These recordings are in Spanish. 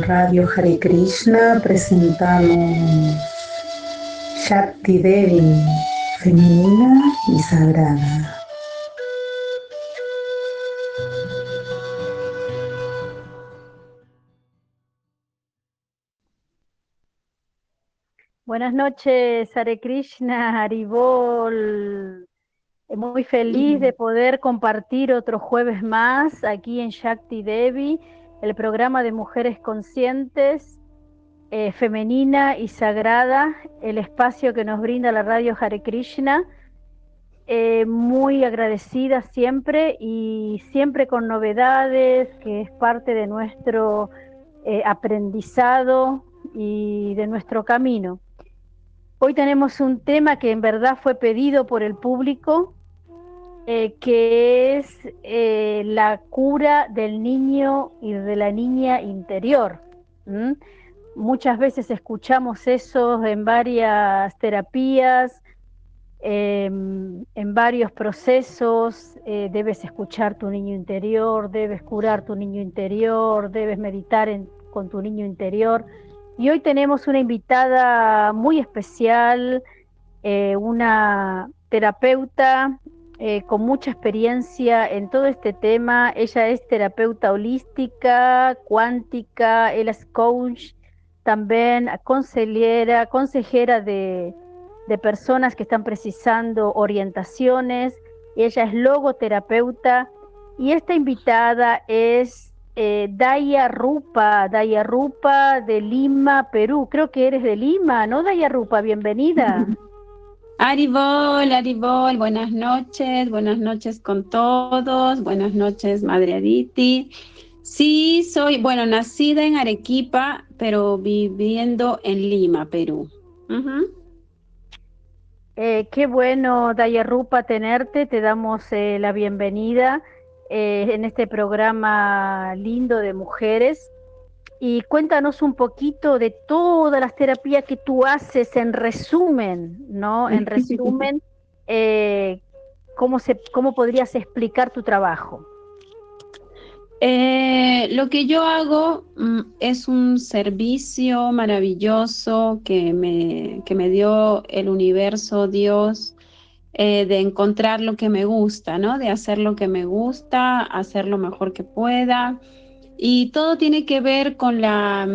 En Radio Hare Krishna presentamos Shakti Devi, femenina y sagrada. Buenas noches, Hare Krishna, Haribol. Muy feliz de poder compartir otro jueves más aquí en Shakti Devi el programa de Mujeres Conscientes, eh, Femenina y Sagrada, el espacio que nos brinda la radio Hare Krishna. Eh, muy agradecida siempre y siempre con novedades, que es parte de nuestro eh, aprendizado y de nuestro camino. Hoy tenemos un tema que en verdad fue pedido por el público, eh, que es eh, la cura del niño y de la niña interior. Muchas veces escuchamos eso en varias terapías, em, en varios procesos, eh, debes escuchar tu niño interior, debes curar tu niño interior, debes meditar con tu niño interior. Y hoy tenemos una invitada muy especial, una terapeuta eh, con mucha experiencia en todo este tema. Ella es terapeuta holística, cuántica, él es coach, también consejera, consejera de, personas que están precisando orientaciones. Ella es logoterapeuta y esta invitada es eh, Daya Rupa, Daya Rupa de Lima, Perú. Creo que eres de Lima, ¿no, Daya Rupa? Bienvenida. Aribol, Aribol, buenas noches, buenas noches con todos, buenas noches, Madre Aditi. Sí, soy, bueno, nacida en Arequipa, pero viviendo en Lima, Perú. Eh, qué bueno, Rupa, tenerte, te damos eh, la bienvenida eh, en este programa lindo de mujeres y cuéntanos un poquito de todas las terapias que tú haces en resumen, ¿no? En resumen, eh, ¿cómo, se, ¿cómo podrías explicar tu trabajo? Eh, lo que yo hago mm, es un servicio maravilloso que me, que me dio el universo, Dios, eh, de encontrar lo que me gusta, ¿no? De hacer lo que me gusta, hacer lo mejor que pueda y todo tiene que ver con la,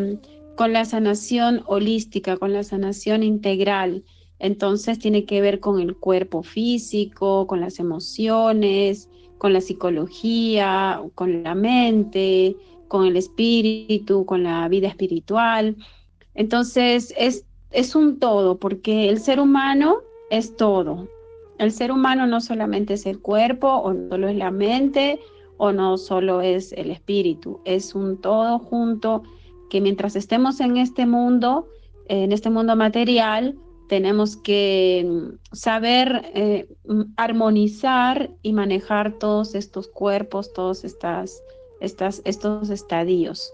con la sanación holística, con la sanación integral. Entonces tiene que ver con el cuerpo físico, con las emociones, con la psicología, con la mente, con el espíritu, con la vida espiritual. Entonces es, es un todo, porque el ser humano es todo. El ser humano no solamente es el cuerpo o no solo es la mente o no solo es el espíritu, es un todo junto que mientras estemos en este mundo, en este mundo material, tenemos que mm, saber eh, mm, armonizar y manejar todos estos cuerpos, todos estas, estas, estos estadios.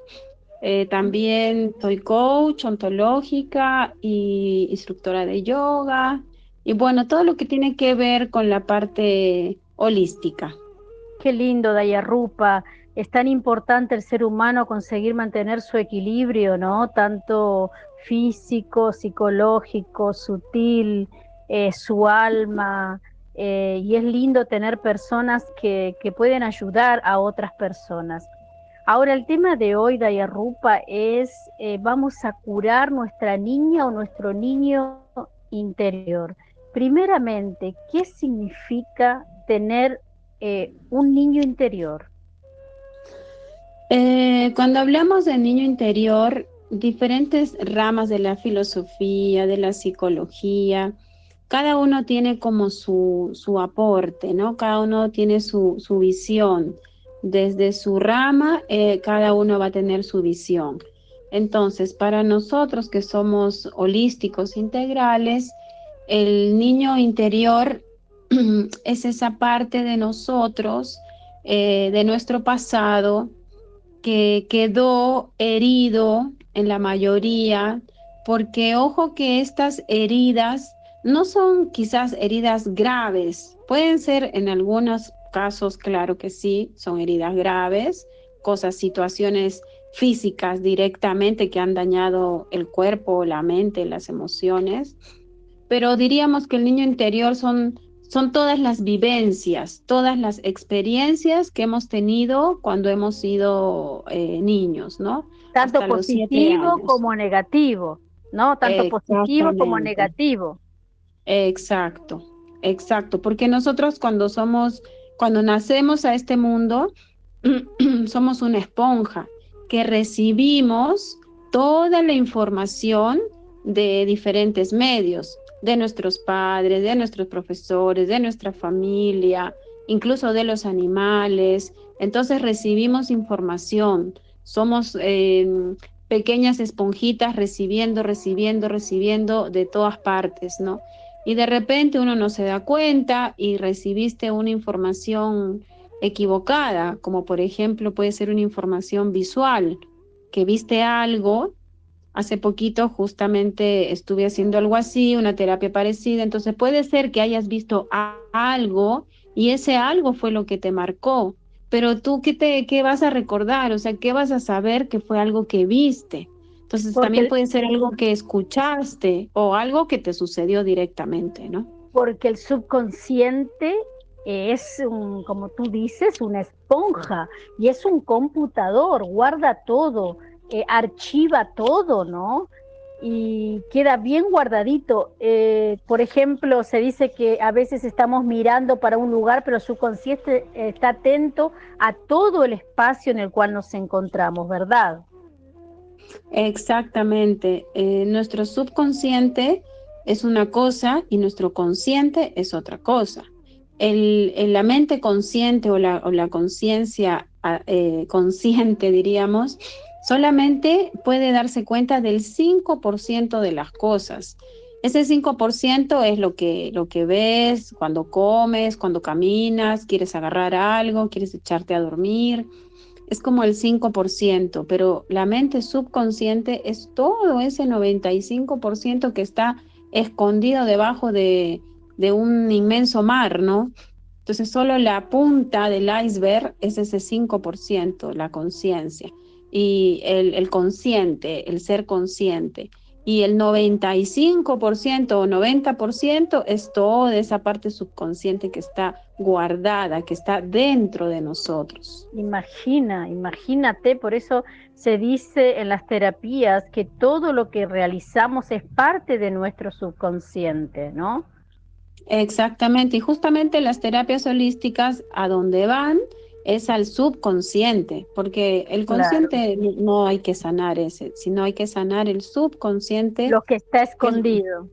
Eh, también soy coach ontológica y instructora de yoga y bueno, todo lo que tiene que ver con la parte holística. Qué lindo, Rupa. Es tan importante el ser humano conseguir mantener su equilibrio, ¿no? Tanto físico, psicológico, sutil, eh, su alma. Eh, y es lindo tener personas que, pueden ayudar a otras personas. Ahora, el tema de hoy, Rupa, es eh, vamos a curar nuestra niña o nuestro niño interior. Primeramente, ¿qué significa tener eh, un niño interior? Eh, cuando hablamos de niño interior, diferentes ramas de la filosofía, de la psicología, cada uno tiene como su, aporte, ¿no? Cada uno tiene su, visión. Desde su rama, eh, cada uno va a tener su visión. Entonces, para nosotros que somos holísticos integrales, el niño interior es esa parte de nosotros, eh, de nuestro pasado, que quedó herido en la mayoría, porque ojo que estas heridas no son quizás heridas graves, pueden ser en algunos casos, claro que sí, son heridas graves, cosas, situaciones físicas directamente que han dañado el cuerpo, la mente, las emociones, pero diríamos que el niño interior son, son todas las vivencias, todas las experiencias que hemos tenido cuando hemos sido eh, niños, ¿no? Tanto positivo como negativo, ¿no? Tanto positivo como negativo. Exacto, exacto, porque nosotros cuando somos, cuando nacemos a este mundo, somos una esponja que recibimos toda la información de diferentes medios, de nuestros padres, de nuestros profesores, de nuestra familia, incluso de los animales. Entonces recibimos información, somos eh, pequeñas esponjitas recibiendo, recibiendo, recibiendo de todas partes, ¿no? Y de repente uno no se da cuenta y recibiste una información equivocada, como por ejemplo puede ser una información visual, que viste algo, hace poquito justamente estuve haciendo algo así, una terapia parecida, entonces puede ser que hayas visto algo y ese algo fue lo que te marcó, pero tú qué te qué vas a recordar, o sea, qué vas a saber que fue algo que viste. Entonces también puede ser algo que escuchaste o algo que te sucedió directamente, ¿no? Porque el subconsciente es, un, como tú dices, una esponja y es un computador, guarda todo, archiva todo, ¿no? Y queda bien guardadito. Eh, por ejemplo, se dice que a veces estamos mirando para un lugar, pero su subconsciente está atento a todo el espacio en el cual nos encontramos, ¿verdad? Exactamente. Eh, nuestro subconsciente es una cosa y nuestro consciente es otra cosa el, la mente consciente o la, o la conciencia ah, eh, consciente, diríamos, solamente puede darse cuenta del 5% de las cosas. Ese 5% es lo que, lo que ves cuando comes, cuando caminas, quieres agarrar algo, quieres echarte a dormir. Es como el 5%, pero la mente subconsciente es todo ese 95% que está escondido debajo de, de un inmenso mar, ¿no? Entonces solo la punta del iceberg es ese 5%, la conciencia, y el, consciente, el ser consciente. Y el 95% o 90% es toda esa parte subconsciente que está guardada, que está dentro de nosotros. Imagina, imagínate, por eso se dice en las terapias que todo lo que realizamos es parte de nuestro subconsciente, ¿no? Exactamente, y justamente las terapias holísticas a donde van es al subconsciente, porque el consciente no hay que sanar ese, sino hay que sanar el subconsciente. Lo que está escondido.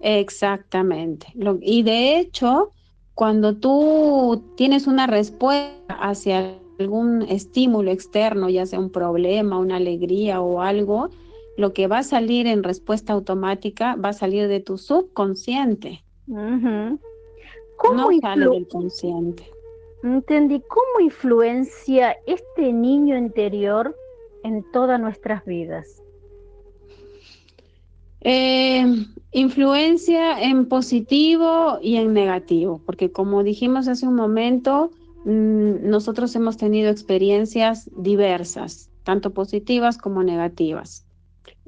Exactamente. y de hecho, cuando tú tienes una respuesta hacia algún estímulo externo, ya sea un problema, una alegría o algo, lo que va a salir en respuesta automática va a salir de tu subconsciente. ¿Cómo no sale del consciente. Entendí. ¿Cómo influencia este niño interior en todas nuestras vidas? Eh, influencia en positivo y en negativo, porque como dijimos hace un momento, mm, nosotros hemos tenido experiencias diversas, tanto positivas como negativas.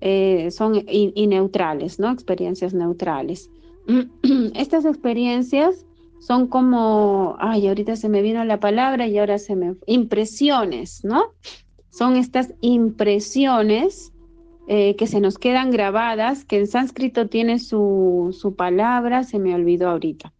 Eh, son y, neutrales, ¿no? Experiencias neutrales. Estas experiencias son como, ay, ahorita se me vino la palabra y ahora se me... Impresiones, ¿no? Son estas impresiones eh, que se nos quedan grabadas, que en sánscrito tiene su, su palabra, se me olvidó ahorita.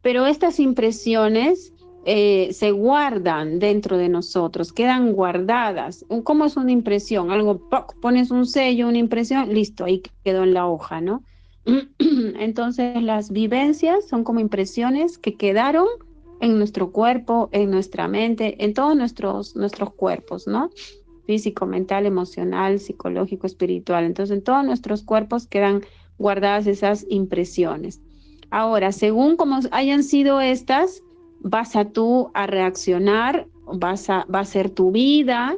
Pero estas impresiones eh, se guardan dentro de nosotros, quedan guardadas. ¿Cómo es una impresión? Algo, pones un sello, una impresión, listo, ahí quedó en la hoja, ¿no? Entonces las vivencias son como impresiones que quedaron en nuestro cuerpo, en nuestra mente, en todos nuestros, nuestros cuerpos, ¿no? físico, mental, emocional, psicológico, espiritual. Entonces, en todos nuestros cuerpos quedan guardadas esas impresiones. Ahora, según como hayan sido estas, vas a tú a reaccionar, vas a, va a ser tu vida,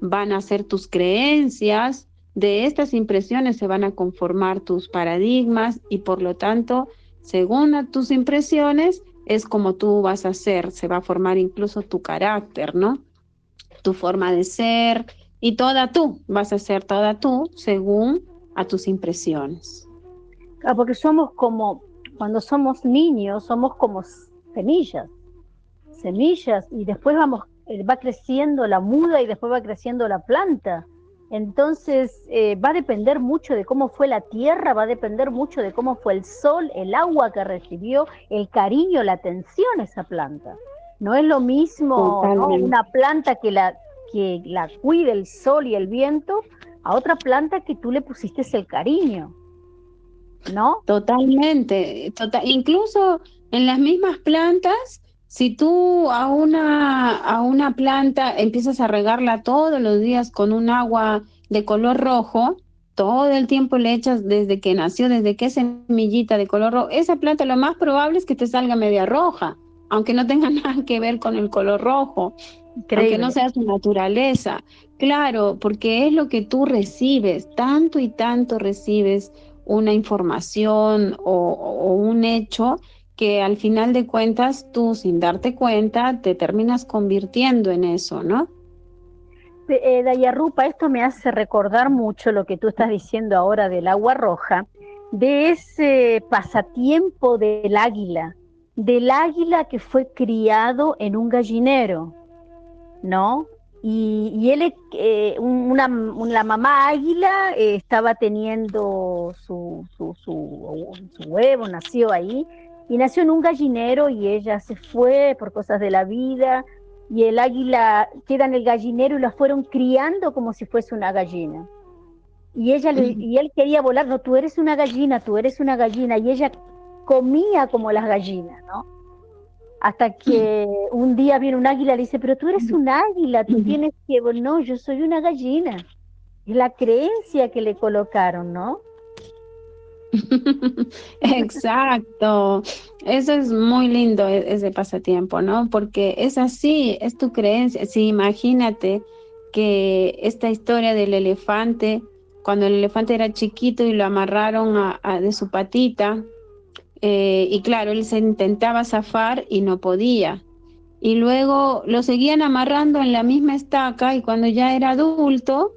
van a ser tus creencias, de estas impresiones se van a conformar tus paradigmas y por lo tanto, según tus impresiones, es como tú vas a ser, se va a formar incluso tu carácter, ¿no? Tu forma de ser y toda tú, vas a ser toda tú según a tus impresiones. Ah, porque somos como, cuando somos niños, somos como semillas, semillas y después vamos, eh, va creciendo la muda y después va creciendo la planta. Entonces eh, va a depender mucho de cómo fue la tierra, va a depender mucho de cómo fue el sol, el agua que recibió, el cariño, la atención a esa planta. No es lo mismo una planta que la, que la cuide el sol y el viento a otra planta que tú le pusiste el cariño. ¿No? Totalmente. Tota-, incluso en las mismas plantas si tú a una, a una planta empiezas a regarla todos los días con un agua de color rojo, todo el tiempo le echas desde que nació, desde que es semillita de color rojo, esa planta lo más probable es que te salga media roja, aunque no tenga nada que ver con el color rojo, aunque no sea su naturaleza. Claro, porque es lo que tú recibes, tanto y tanto recibes una información o, o un hecho que al final de cuentas tú sin darte cuenta te terminas convirtiendo en eso, ¿no? Eh, Dayarrupa, esto me hace recordar mucho lo que tú estás diciendo ahora del agua roja, de ese pasatiempo del águila, del águila que fue criado en un gallinero, ¿no? Y, él, eh, una, mamá águila eh, estaba teniendo su, su, su, huevo, nació ahí, y nació en un gallinero y ella se fue por cosas de la vida y el águila queda en el gallinero y la fueron criando como si fuese una gallina. Y ella y él quería volar, no, tú eres una gallina, tú eres una gallina y ella comía como las gallinas, ¿no? Hasta que un día viene un águila y le dice, pero tú eres un águila, tú tienes que, no, yo soy una gallina. Es la creencia que le colocaron, ¿no? Exacto. Eso es muy lindo, e-, ese pasatiempo, ¿no? Porque es así, es tu creencia. Sí, imagínate que esta historia del elefante, cuando el elefante era chiquito y lo amarraron a, de su patita, eh, y claro, él se intentaba zafar y no podía. Y luego lo seguían amarrando en la misma estaca y cuando ya era adulto,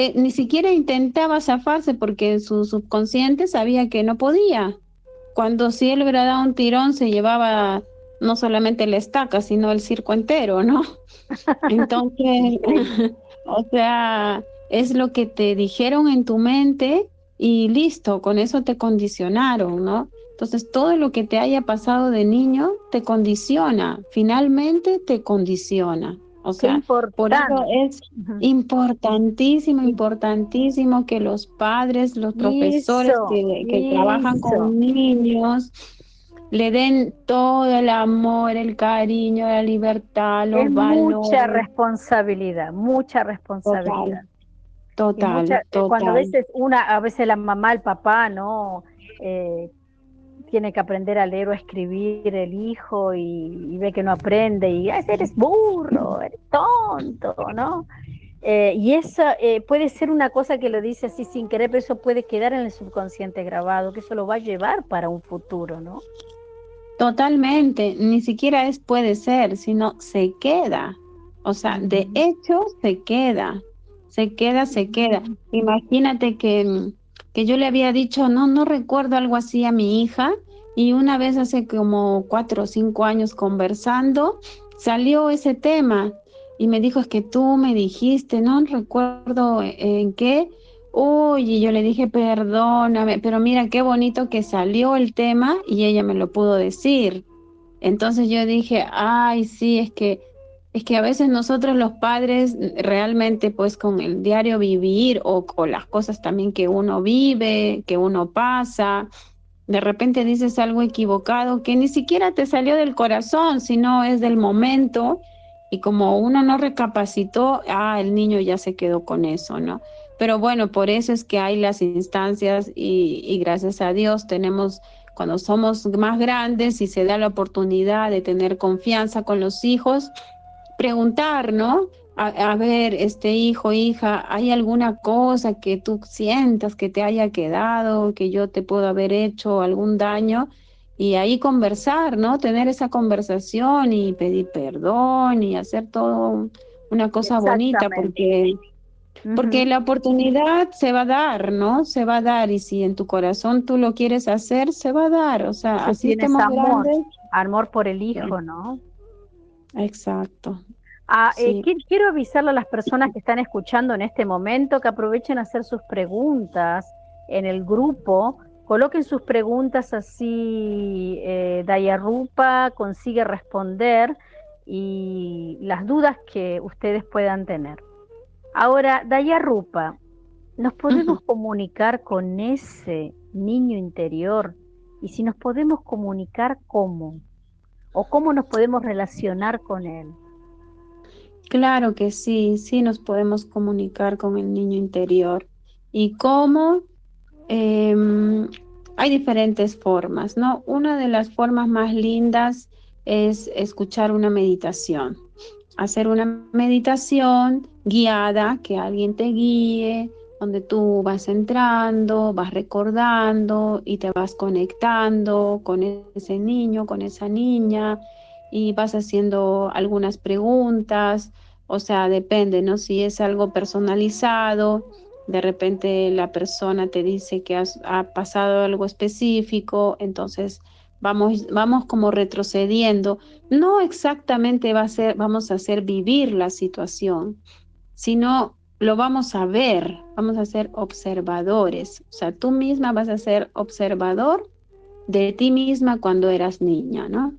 eh, ni siquiera intentaba zafarse porque su subconsciente sabía que no podía. Cuando si él hubiera dado un tirón se llevaba no solamente la estaca, sino el circo entero, ¿no? Entonces, o sea, es lo que te dijeron en tu mente y listo, con eso te condicionaron, ¿no? Entonces, todo lo que te haya pasado de niño te condiciona, finalmente te condiciona. O sea, por eso es importantísimo, importantísimo que los padres, los profesores que, trabajan con niños, le den todo el amor, el cariño, la libertad, los es Mucha responsabilidad, mucha responsabilidad. Total, total, Cuando a veces una, a veces la mamá, el papá, ¿no? Eh, tiene que aprender a leer o a escribir el hijo y, ve que no aprende y eres burro, eres tonto, ¿no? Eh, y eso eh, puede ser una cosa que lo dice así sin querer, pero eso puede quedar en el subconsciente grabado, que eso lo va a llevar para un futuro, ¿no? Totalmente, ni siquiera es puede ser, sino se queda. O sea, de hecho se queda, se queda, se queda. Imagínate que que yo le había dicho, no, no recuerdo algo así a mi hija, y una vez hace como cuatro o cinco años conversando, salió ese tema y me dijo, es que tú me dijiste, no recuerdo en qué, uy, yo le dije, perdóname, pero mira qué bonito que salió el tema y ella me lo pudo decir. Entonces yo dije, ay, sí, es que es que a veces nosotros los padres realmente pues con el diario vivir o con las cosas también que uno vive, que uno pasa, de repente dices algo equivocado que ni siquiera te salió del corazón, sino es del momento y como uno no recapacitó, ah, el niño ya se quedó con eso, ¿no? Pero bueno, por eso es que hay las instancias y, y gracias a Dios tenemos cuando somos más grandes y se da la oportunidad de tener confianza con los hijos, preguntar, ¿no? A, ver, este hijo, hija, ¿hay alguna cosa que tú sientas que te haya quedado, que yo te puedo haber hecho algún daño? Y ahí conversar, ¿no? Tener esa conversación y pedir perdón y hacer todo una cosa bonita, porque, porque la oportunidad se va a dar, ¿no? Se va a dar y si en tu corazón tú lo quieres hacer, se va a dar. O sea, así estemos amor, amor por el hijo, ¿no? Exacto. Ah, eh, quiero avisarle a las personas que están escuchando en este momento que aprovechen a hacer sus preguntas en el grupo. Coloquen sus preguntas así eh, Dayarupa consigue responder y las dudas que ustedes puedan tener. Ahora, Dayarupa, ¿nos podemos comunicar con ese niño interior? Y si nos podemos comunicar, ¿cómo? ¿O cómo nos podemos relacionar con él? Claro que sí, sí nos podemos comunicar con el niño interior. ¿Y cómo? Em, hay diferentes formas, ¿no? Una de las formas más lindas es escuchar una meditación. Hacer una meditación guiada, que alguien te guíe, donde tú vas entrando, vas recordando y te vas conectando con ese niño, con esa niña, y vas haciendo algunas preguntas, o sea, depende, ¿no? Si es algo personalizado, de repente la persona te dice que ha pasado algo específico, entonces vamos, vamos como retrocediendo. No exactamente va a ser, vamos a hacer vivir la situación, sino lo vamos a ver, vamos a ser observadores. O sea, tú misma vas a ser observador de ti misma cuando eras niña, ¿no?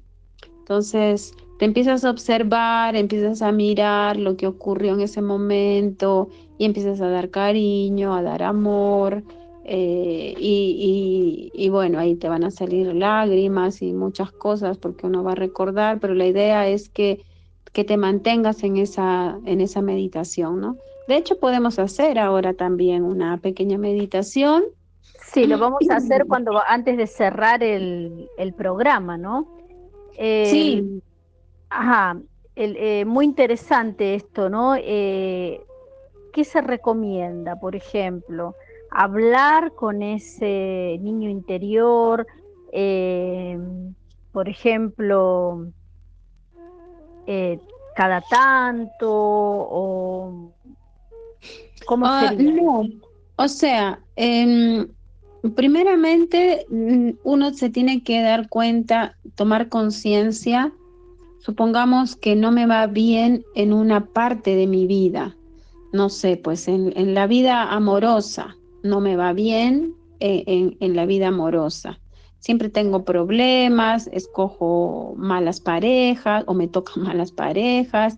Entonces, te empiezas a observar, empiezas a mirar lo que ocurrió en ese momento y empiezas a dar cariño, a dar amor. Eh, y, bueno, ahí te van a salir lágrimas y muchas cosas porque uno va a recordar, pero la idea es que, que te mantengas en esa, en esa meditación, ¿no? De hecho, podemos hacer ahora también una pequeña meditación. Sí, lo vamos a hacer cuando antes de cerrar el, el programa, ¿no? Sí. Em, ajá, eh, muy interesante esto, ¿no? Eh, ¿Qué se recomienda, por ejemplo? Hablar con ese niño interior, em, por ejemplo, eh, cada tanto o cómo ah, No, o sea, em, Primeramente, mm, uno se tiene que dar cuenta, tomar conciencia. Supongamos que no me va bien en una parte de mi vida. No sé, pues en, la vida amorosa no me va bien eh, en, en la vida amorosa. Siempre tengo problemas, escojo malas parejas o me tocan malas parejas.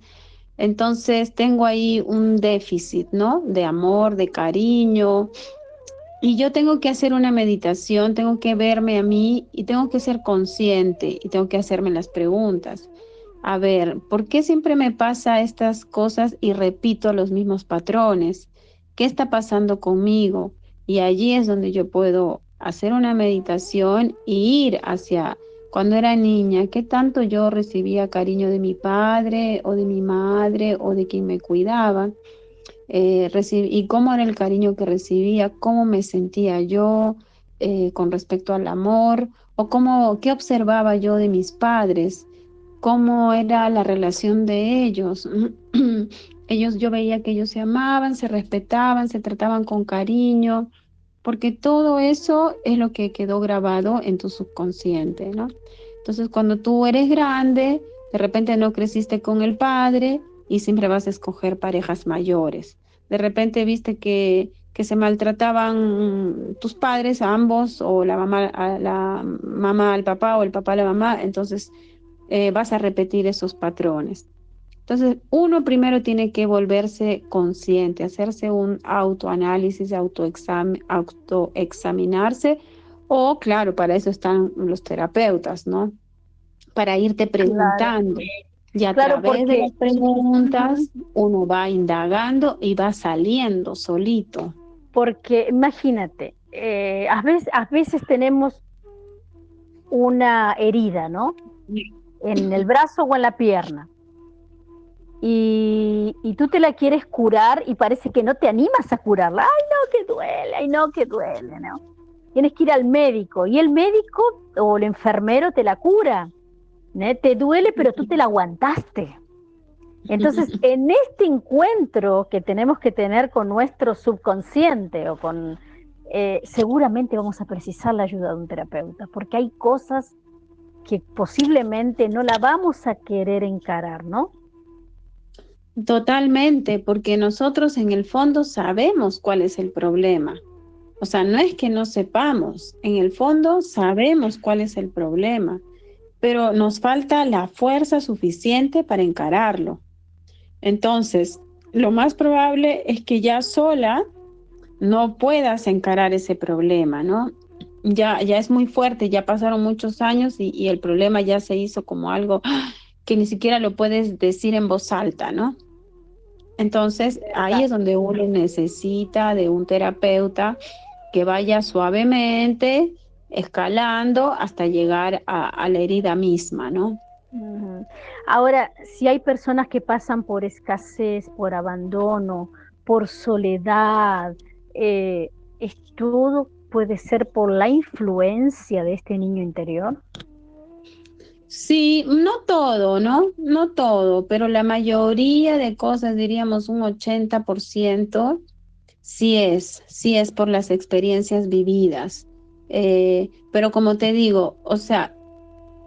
Entonces tengo ahí un déficit, ¿no? De amor, de cariño, y yo tengo que hacer una meditación, tengo que verme a mí y tengo que ser consciente y tengo que hacerme las preguntas. A ver, ¿por qué siempre me pasa estas cosas y repito los mismos patrones? ¿Qué está pasando conmigo? Y allí es donde yo puedo hacer una meditación y ir hacia cuando era niña, qué tanto yo recibía cariño de mi padre o de mi madre o de quien me cuidaba eh, y cómo era el cariño que recibía, cómo me sentía yo eh, con respecto al amor, o cómo, qué observaba yo de mis padres, cómo era la relación de ellos. ellos, yo veía que ellos se amaban, se respetaban, se trataban con cariño, porque todo eso es lo que quedó grabado en tu subconsciente, ¿no? Entonces, cuando tú eres grande, de repente no creciste con el padre y siempre vas a escoger parejas mayores de repente viste que, que se maltrataban tus padres a ambos, o la mamá, a la mamá al papá, o el papá a la mamá, entonces eh, vas a repetir esos patrones. Entonces, uno primero tiene que volverse consciente, hacerse un autoanálisis, autoexam autoexaminarse, o claro, para eso están los terapeutas, ¿no? Para irte preguntando. Y a través de las preguntas uno va indagando y va saliendo solito. Porque imagínate, eh, a, veces, a veces tenemos una herida, ¿no? En el brazo o en la pierna. Y, y, tú te la quieres curar y parece que no te animas a curarla. Ay, no, que duele, ay, no, que duele, ¿no? Tienes que ir al médico y el médico o el enfermero te la cura. Te duele, pero tú te la aguantaste. Entonces, en este encuentro que tenemos que tener con nuestro subconsciente o con, eh, seguramente vamos a precisar la ayuda de un terapeuta, porque hay cosas que posiblemente no la vamos a querer encarar, ¿no? Totalmente, porque nosotros en el fondo sabemos cuál es el problema. O sea, no es que no sepamos, en el fondo sabemos cuál es el problema, pero nos falta la fuerza suficiente para encararlo. Entonces, lo más probable es que ya sola no puedas encarar ese problema, ¿no? Ya, ya es muy fuerte, ya pasaron muchos años y, y el problema ya se hizo como algo que ni siquiera lo puedes decir en voz alta, ¿no? Entonces, ahí es donde uno necesita de un terapeuta que vaya suavemente escalando hasta llegar a, la herida misma, ¿no? Ahora, si hay personas que pasan por escasez, por abandono, por soledad, eh, ¿todo puede ser por la influencia de este niño interior? Sí, no todo, ¿no? No todo, pero la mayoría de cosas, diríamos un 80%, sí es, sí es por las experiencias vividas. Eh, pero como te digo, o sea,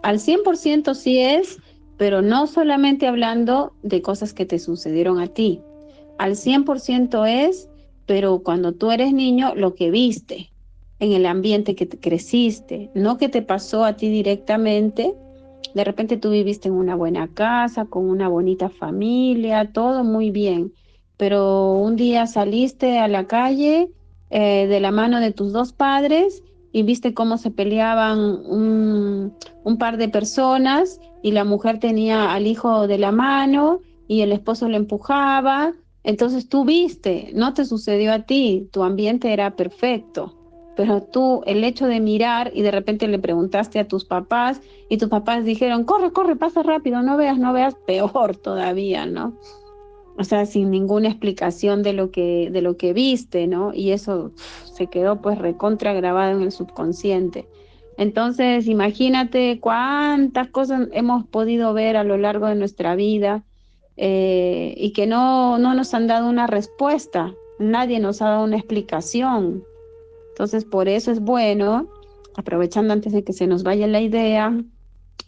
al 100% sí es, pero no solamente hablando de cosas que te sucedieron a ti. Al 100% es, pero cuando tú eres niño, lo que viste en el ambiente que te creciste, no que te pasó a ti directamente. De repente tú viviste en una buena casa, con una bonita familia, todo muy bien, pero un día saliste a la calle eh, de la mano de tus dos padres y viste cómo se peleaban un, par de personas y la mujer tenía al hijo de la mano y el esposo le empujaba. Entonces tú viste, no te sucedió a ti, tu ambiente era perfecto, pero tú el hecho de mirar y de repente le preguntaste a tus papás y tus papás dijeron, corre, corre, pasa rápido, no veas, no veas, peor todavía, ¿no? O sea, sin ninguna explicación de lo que, de lo que viste, ¿no? Y eso se quedó pues recontra grabado en el subconsciente. Entonces, imagínate cuántas cosas hemos podido ver a lo largo de nuestra vida eh, y que no, no nos han dado una respuesta, nadie nos ha dado una explicación. Entonces, por eso es bueno, aprovechando antes de que se nos vaya la idea,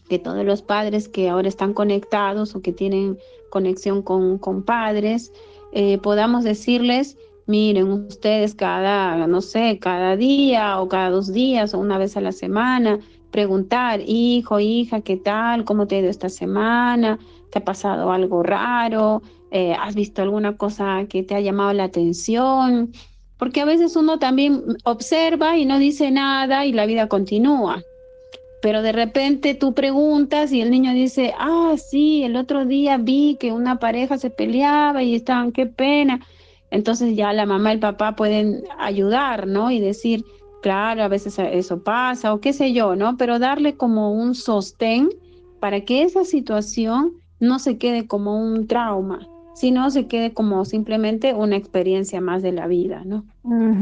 que todos los padres que ahora están conectados o que tienen conexión con, con padres, eh, podamos decirles, miren ustedes cada, no sé, cada día o cada dos días o una vez a la semana, preguntar, hijo, hija, ¿qué tal? ¿Cómo te ha ido esta semana? ¿Te ha pasado algo raro? Eh, ¿Has visto alguna cosa que te ha llamado la atención? Porque a veces uno también observa y no dice nada y la vida continúa pero de repente tú preguntas y el niño dice, ah, sí, el otro día vi que una pareja se peleaba y estaban, qué pena. Entonces ya la mamá y el papá pueden ayudar, ¿no? Y decir, claro, a veces eso pasa o qué sé yo, ¿no? Pero darle como un sostén para que esa situación no se quede como un trauma, sino se quede como simplemente una experiencia más de la vida, ¿no?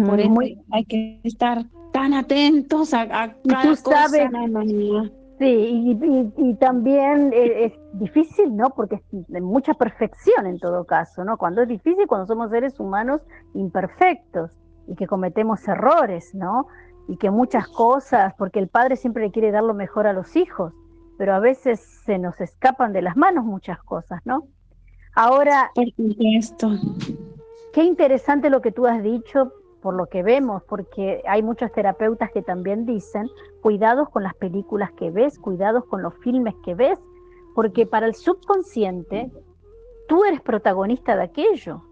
Por eso hay que estar tan atentos a, cada cosa. sí, y, también es, difícil, ¿no? Porque es de mucha perfección en todo caso, ¿no? Cuando es difícil, cuando somos seres humanos imperfectos y que cometemos errores, ¿no? Y que muchas cosas, porque el padre siempre le quiere dar lo mejor a los hijos, pero a veces se nos escapan de las manos muchas cosas, ¿no? Ahora, esto. qué interesante lo que tú has dicho, por lo que vemos, porque hay muchos terapeutas que también dicen, cuidados con las películas que ves, cuidados con los filmes que ves, porque para el subconsciente tú eres protagonista de aquello.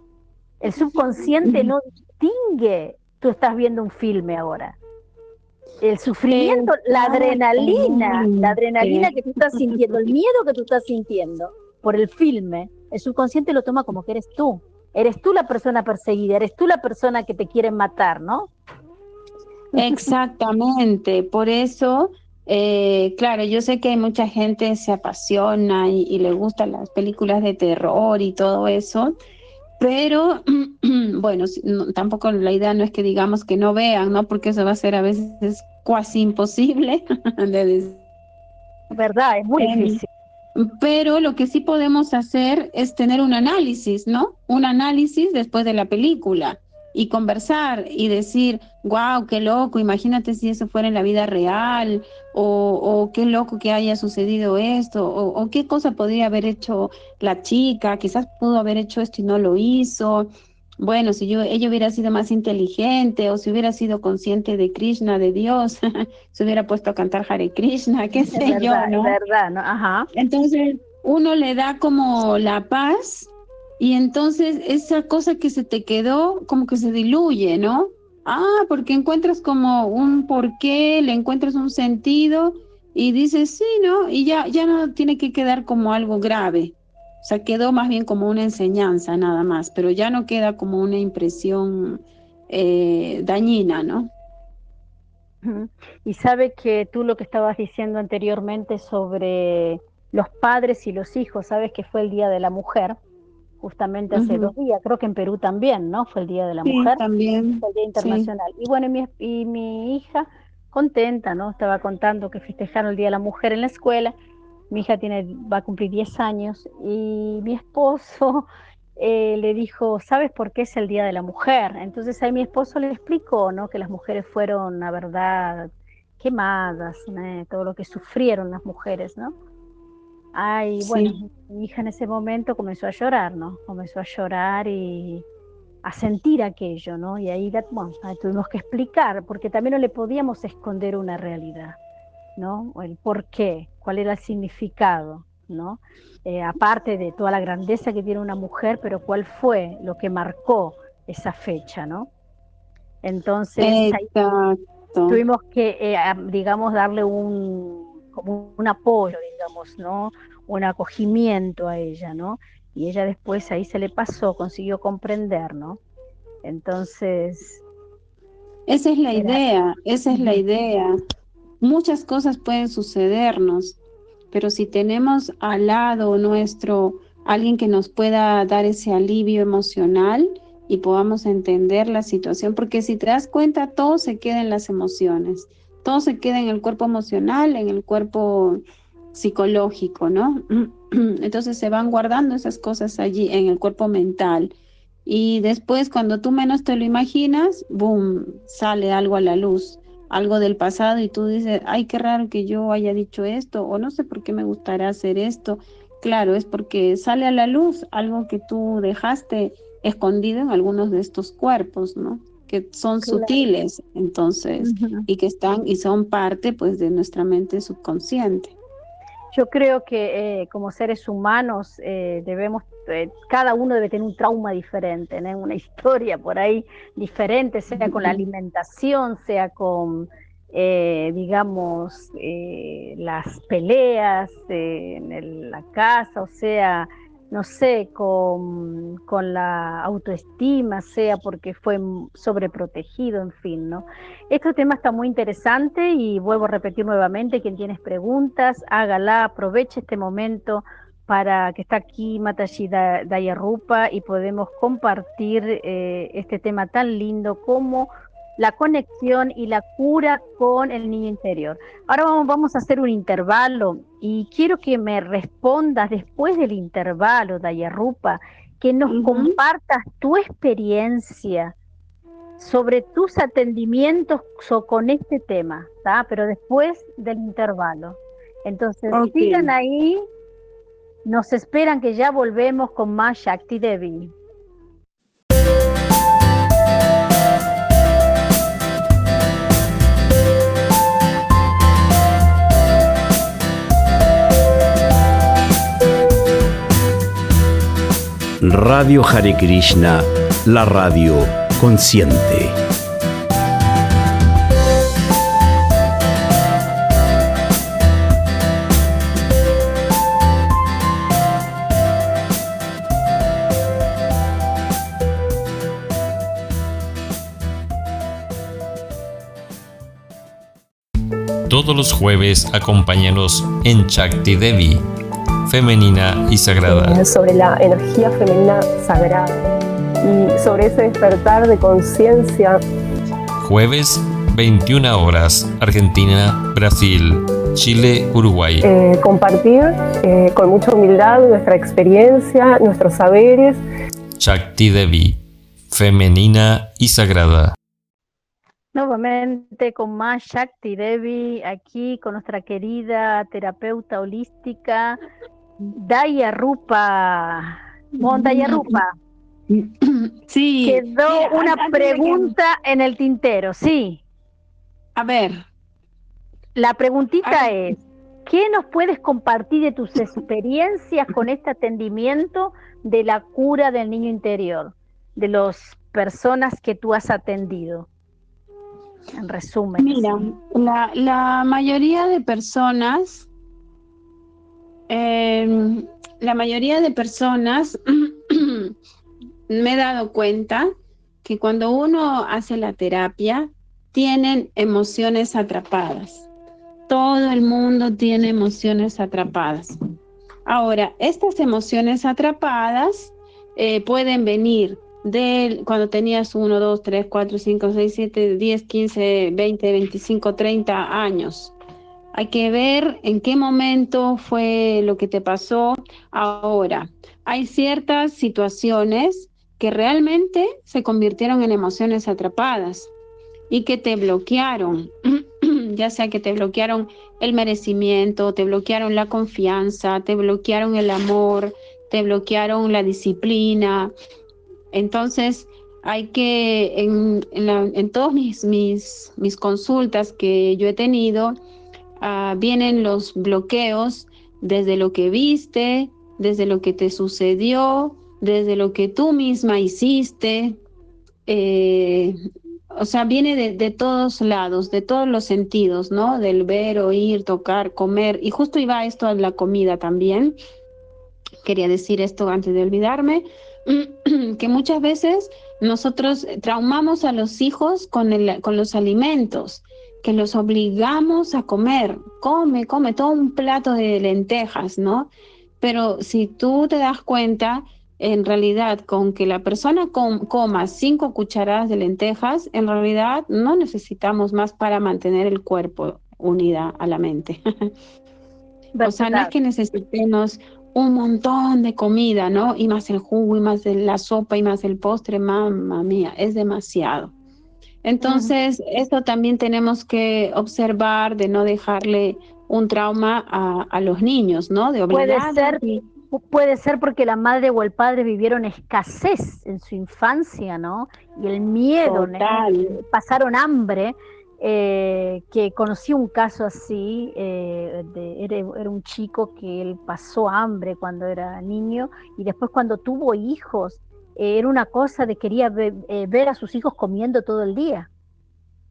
El subconsciente no distingue, tú estás viendo un filme ahora. El sufrimiento, la adrenalina, la adrenalina que tú estás sintiendo, el miedo que tú estás sintiendo, por el filme, el subconsciente lo toma como que eres tú. Eres tú la persona perseguida, eres tú la persona que te quieren matar, ¿no? Exactamente, por eso, eh, claro, yo sé que hay mucha gente se apasiona y, le gustan las películas de terror y todo eso, pero bueno, tampoco la idea no es que digamos que no vean, ¿no? Porque eso va a ser a veces casi imposible de ¿Verdad? Es muy difícil. Pero lo que sí podemos hacer es tener un análisis, ¿no? Un análisis después de la película y conversar y decir, wow, qué loco, imagínate si eso fuera en la vida real, o, qué loco que haya sucedido esto, o, qué cosa podría haber hecho la chica, quizás pudo haber hecho esto y no lo hizo. Bueno, si yo, ella hubiera sido más inteligente o si hubiera sido consciente de Krishna, de Dios, se hubiera puesto a cantar Hare Krishna, qué sé yo, ¿no? verdad, ¿no? Ajá. Entonces, uno le da como la paz y entonces esa cosa que se te quedó como que se diluye, ¿no? Ah, porque encuentras como un porqué, le encuentras un sentido y dices, sí, ¿no? Y ya, ya no tiene que quedar como algo grave. O sea, quedó más bien como una enseñanza nada más, pero ya no queda como una impresión eh, dañina, ¿no? Y sabe que tú lo que estabas diciendo anteriormente sobre los padres y los hijos, sabes que fue el Día de la Mujer, justamente hace dos días, creo que en Perú también, ¿no? Fue el Día de la sí, Mujer, también. Fue el Día Internacional. Y bueno, mi, y mi hija contenta, ¿no? Estaba contando que festejaron el Día de la Mujer en la escuela mi hija tiene, va a cumplir 10 años y mi esposo eh, le dijo, ¿sabes por qué es el Día de la Mujer? Entonces ahí mi esposo le explicó, ¿no? Que las mujeres fueron, la verdad, quemadas, todo lo que sufrieron las mujeres, ¿no? Ay, bueno, mi hija en ese momento comenzó a llorar, ¿no? Comenzó a llorar y a sentir aquello, ¿no? Y ahí, bueno, tuvimos que explicar, porque también no le podíamos esconder una realidad. ¿no? El por qué, cuál era el significado, ¿no? Eh, aparte de toda la grandeza que tiene una mujer, pero cuál fue lo que marcó esa fecha, ¿no? Entonces tuvimos que, eh, digamos, darle un, como un apoyo, digamos, ¿no? Un acogimiento a ella, ¿no? Y ella después ahí se le pasó, consiguió comprender, ¿no? Entonces... Esa es la idea, esa es la idea. Muchas cosas pueden sucedernos, pero si tenemos al lado nuestro alguien que nos pueda dar ese alivio emocional y podamos entender la situación, porque si te das cuenta, todo se queda en las emociones, todo se queda en el cuerpo emocional, en el cuerpo psicológico, ¿no? Entonces se van guardando esas cosas allí en el cuerpo mental. Y después, cuando tú menos te lo imaginas, boom, sale algo a la luz algo del pasado y tú dices, ay, qué raro que yo haya dicho esto o no sé por qué me gustaría hacer esto. Claro, es porque sale a la luz algo que tú dejaste escondido en algunos de estos cuerpos, ¿no? Que son sutiles, entonces, y que están y son parte, pues, de nuestra mente subconsciente. Yo creo que eh, como seres humanos eh, debemos, cada uno debe tener un trauma diferente, una historia por ahí diferente, sea con la alimentación, sea con, digamos, las peleas en la casa, o sea, no sé, con, con, la autoestima, sea porque fue sobreprotegido, en fin, ¿no? Este tema está muy interesante y vuelvo a repetir nuevamente, quien tiene preguntas, hágala, aproveche este momento para que está aquí Matashi Dayarupa y podemos compartir eh, este tema tan lindo como la conexión y la cura con el niño interior. Ahora vamos, a hacer un intervalo y quiero que me respondas después del intervalo, Dayarupa, que nos compartas tu experiencia sobre tus atendimientos con este tema, pero después del intervalo. Entonces, sigan ahí, nos esperan que ya volvemos con más Shakti Devi. Radio Hare Krishna, la radio consciente. Todos los jueves acompáñanos en Chakti Devi, femenina y sagrada. Sobre la energía femenina sagrada y sobre ese despertar de conciencia. Jueves 21 horas, Argentina, Brasil, Chile, Uruguay. Eh, compartir eh, con mucha humildad nuestra experiencia, nuestros saberes. Shakti Devi, femenina y sagrada. Nuevamente con más Shakti Devi, aquí con nuestra querida terapeuta holística, Daya Rupa. Daya Rupa. Sí. Quedó una pregunta en el tintero, sí. A ver. La preguntita es, ¿qué nos puedes compartir de tus experiencias con este atendimiento de la cura del niño interior, de las personas que tú has atendido? En resumen. Mira, la, mayoría de personas, em, la mayoría de personas me he dado cuenta que cuando uno hace la terapia, tienen emociones atrapadas. Todo el mundo tiene emociones atrapadas. Ahora, estas emociones atrapadas eh, pueden venir de cuando tenías 1, 2, 3, 4, 5, 6, 7, 10, 15, 20, 25, 30 años. Hay que ver en qué momento fue lo que te pasó ahora. Hay ciertas situaciones que realmente se convirtieron en emociones atrapadas y que te bloquearon, ya sea que te bloquearon el merecimiento, te bloquearon la confianza, te bloquearon el amor, te bloquearon la disciplina. Entonces, hay que, en, en, todas mis, mis, mis, consultas que yo he tenido, uh, vienen los bloqueos desde lo que viste, desde lo que te sucedió, desde lo que tú misma hiciste, eh, o sea, viene de, todos lados, de todos los sentidos, ¿no? Del ver, oír, tocar, comer. Y justo iba esto a la comida también. Quería decir esto antes de olvidarme, que muchas veces nosotros traumamos a los hijos con, el, con los alimentos, que los obligamos a comer. Come, come todo un plato de lentejas, ¿no? Pero si tú te das cuenta, en realidad con que la persona coma cinco cucharadas de lentejas, en realidad no necesitamos más para mantener el cuerpo unida a la mente. o sea, no es que necesitemos un montón de comida, ¿no? Y más el jugo, y más la sopa, y más el postre, mamá mía, es demasiado. Entonces, esto también tenemos que observar de no dejarle un trauma a, los niños, ¿no? De Puede ser, puede ser porque la madre o el padre vivieron escasez en su infancia, ¿no? Y el miedo, pasaron hambre. Eh, que conocí un caso así, eh, era, un chico que él pasó hambre cuando era niño y después cuando tuvo hijos, eh, era una cosa de quería ver a sus hijos comiendo todo el día.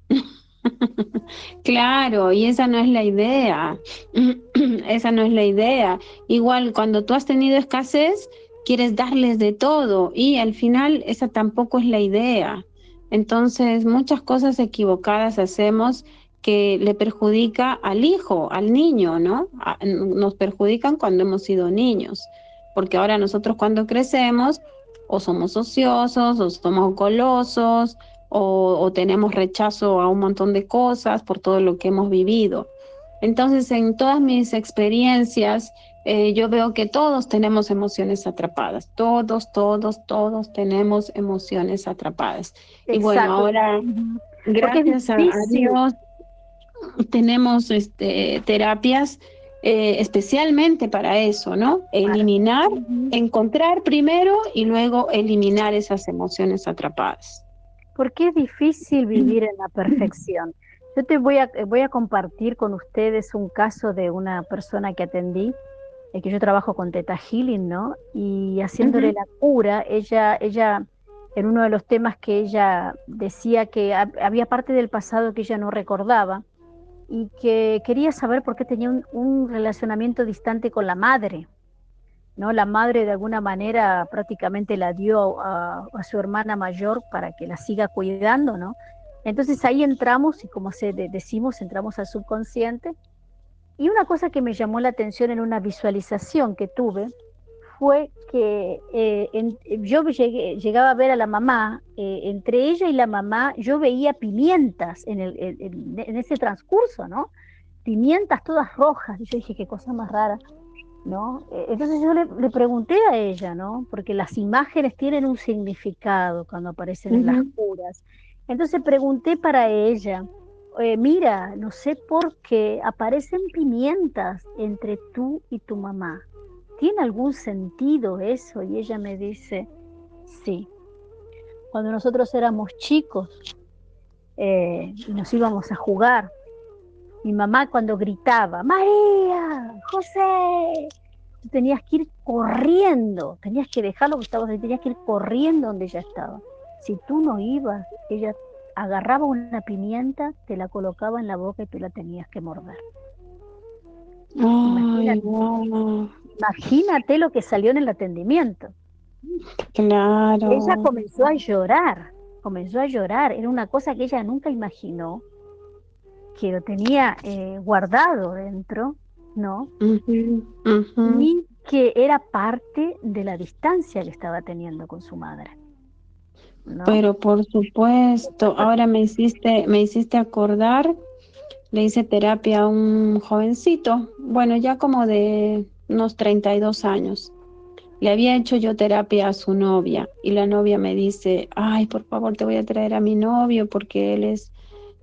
Claro, y esa no es la idea. esa no es la idea. Igual cuando tú has tenido escasez, quieres darles de todo y al final esa tampoco es la idea. Entonces, muchas cosas equivocadas hacemos que le perjudica al hijo, al niño, ¿no? nos perjudican cuando hemos sido niños, porque ahora nosotros cuando crecemos o somos ociosos o somos golosos o, tenemos rechazo a un montón de cosas por todo lo que hemos vivido. Entonces, en todas mis experiencias, eh, yo veo que todos tenemos emociones atrapadas, todos, todos, todos tenemos emociones atrapadas. Y bueno, ahora, gracias a, Dios, tenemos este, terapias eh, especialmente para eso, ¿no? Eliminar, encontrar primero y luego eliminar esas emociones atrapadas. Porque es difícil vivir en la perfección. Yo te voy a, voy a compartir con ustedes un caso de una persona que atendí, que yo trabajo con Teta Healing, ¿no? Y haciéndole la cura, ella, ella, en uno de los temas que ella decía que había parte del pasado que ella no recordaba y que quería saber por qué tenía un relacionamiento distante con la madre. ¿no? La madre de alguna manera prácticamente la dio a, su hermana mayor para que la siga cuidando, ¿no? Entonces ahí entramos y como se decimos, entramos al subconsciente. Y una cosa que me llamó la atención en una visualización que tuve fue que eh, yo llegaba a ver a la mamá, eh, entre ella y la mamá, yo veía pimientas en, el, en, ese transcurso, ¿no? Pimientas todas rojas. Y yo dije, qué cosa más rara, ¿no? Eh, entonces yo le, pregunté a ella, ¿no? Porque las imágenes tienen un significado cuando aparecen en las curas. Entonces pregunté para ella, mira, no sé por qué aparecen pimientas entre tú y tu mamá. ¿tiene algún sentido eso? Y ella me dice, sí. Cuando nosotros éramos chicos eh, y nos íbamos a jugar, mi mamá cuando gritaba, María, José, tenías que ir corriendo, tenías que dejarlo que estabas tenías que ir corriendo donde ella estaba. Si tú no ibas, ella agarraba una pimienta, te la colocaba en la boca y tú la tenías que morder. Ay, Imagínate lo que salió en el atendimiento. Claro. Ella comenzó a llorar, comenzó a llorar. Era una cosa que ella nunca imaginó, que lo tenía eh, guardado dentro, ¿no? Y que era parte de la distancia que estaba teniendo con su madre. Pero por supuesto, ahora me hiciste, me hiciste acordar, le hice terapia a un jovencito, bueno, ya como de unos 32 años. Le había hecho yo terapia a su novia y la novia me dice, ay, por favor, te voy a traer a mi novio porque él es,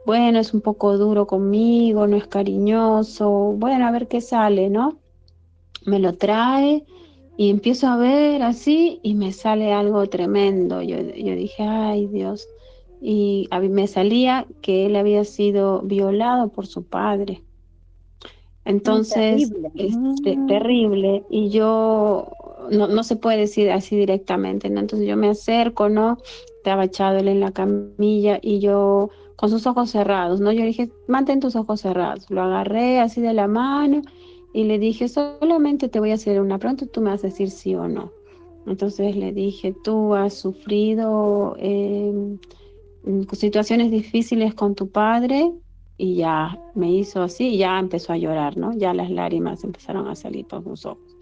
bueno, es un poco duro conmigo, no es cariñoso, bueno, a ver qué sale, ¿no? Me lo trae y empiezo a ver así y me sale algo tremendo. Yo, yo dije, ay Dios. Y a mí me salía que él había sido violado por su padre. Entonces, terrible. Mm. terrible. Y yo, no, no, se puede decir así directamente, ¿no? Entonces yo me acerco, ¿no? Estaba echado él en la camilla y yo con sus ojos cerrados, ¿no? Yo le dije, mantén tus ojos cerrados. Lo agarré así de la mano y le dije, solamente te voy a hacer una pregunta, tú me vas a decir sí o no. Entonces le dije, tú has sufrido eh, situaciones difíciles con tu padre, y ya me hizo así ya empezó a llorar, ¿no? Ya las lágrimas empezaron a salir por sus ojos.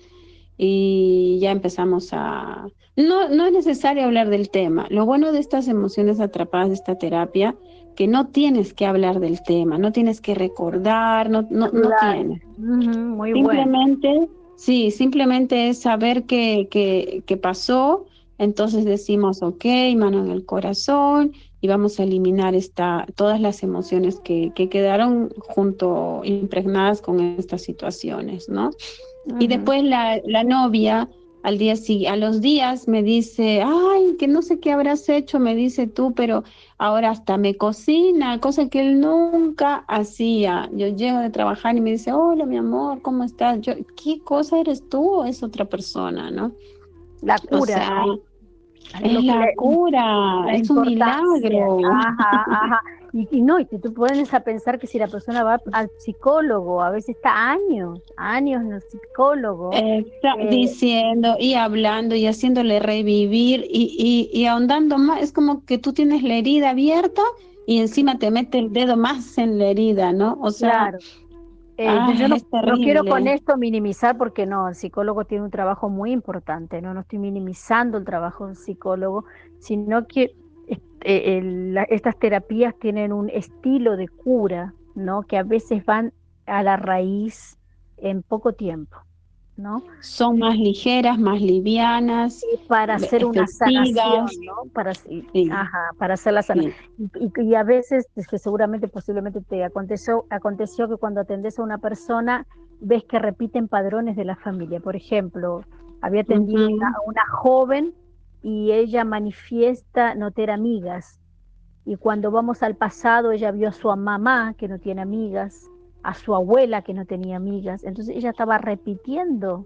Y ya empezamos a... No, no es necesario hablar del tema. Lo bueno de estas emociones atrapadas de esta terapia, que no tienes que hablar del tema, no tienes que recordar, no, no, no tienes. muy simplemente, sí, simplemente es saber qué que, que pasó, entonces decimos, ok, mano en el corazón, y vamos a eliminar esta, todas las emociones que, que quedaron junto, impregnadas con estas situaciones, ¿no? Y después la, la novia al día a los días me dice, ay, que no sé qué habrás hecho, me dice tú, pero ahora hasta me cocina, cosa que él nunca hacía. Yo llego de trabajar y me dice, hola, mi amor, ¿cómo estás? Yo, ¿qué cosa eres tú es otra persona, no? La cura. Es la cura, es un milagro. Ajá, ajá. Y, no, y tú pones a pensar que si la persona va al psicólogo, a veces está años, años en el psicólogo. Está eh, diciendo y hablando y haciéndole revivir y, y, y ahondando más, es como que tú tienes la herida abierta y encima te mete el dedo más en la herida, ¿no? O sea, claro. Eh, yo no, quiero con esto minimizar porque no, el psicólogo tiene un trabajo muy importante, no, no estoy minimizando el trabajo del psicólogo, sino que eh, estas terapias tienen un estilo de cura, ¿no? Que a veces van a la raíz en poco tiempo. ¿no? Son más ligeras, más livianas. para hacer una sanación, ¿no? Para, para hacer la sanación. Y, a veces, es que seguramente, posiblemente te aconteció, aconteció que cuando atendes a una persona, ves que repiten padrones de la familia. Por ejemplo, había atendido a una joven y ella manifiesta no tener amigas. Y cuando vamos al pasado, ella vio a su mamá que no tiene amigas a su abuela que no tenía amigas. Entonces ella estaba repitiendo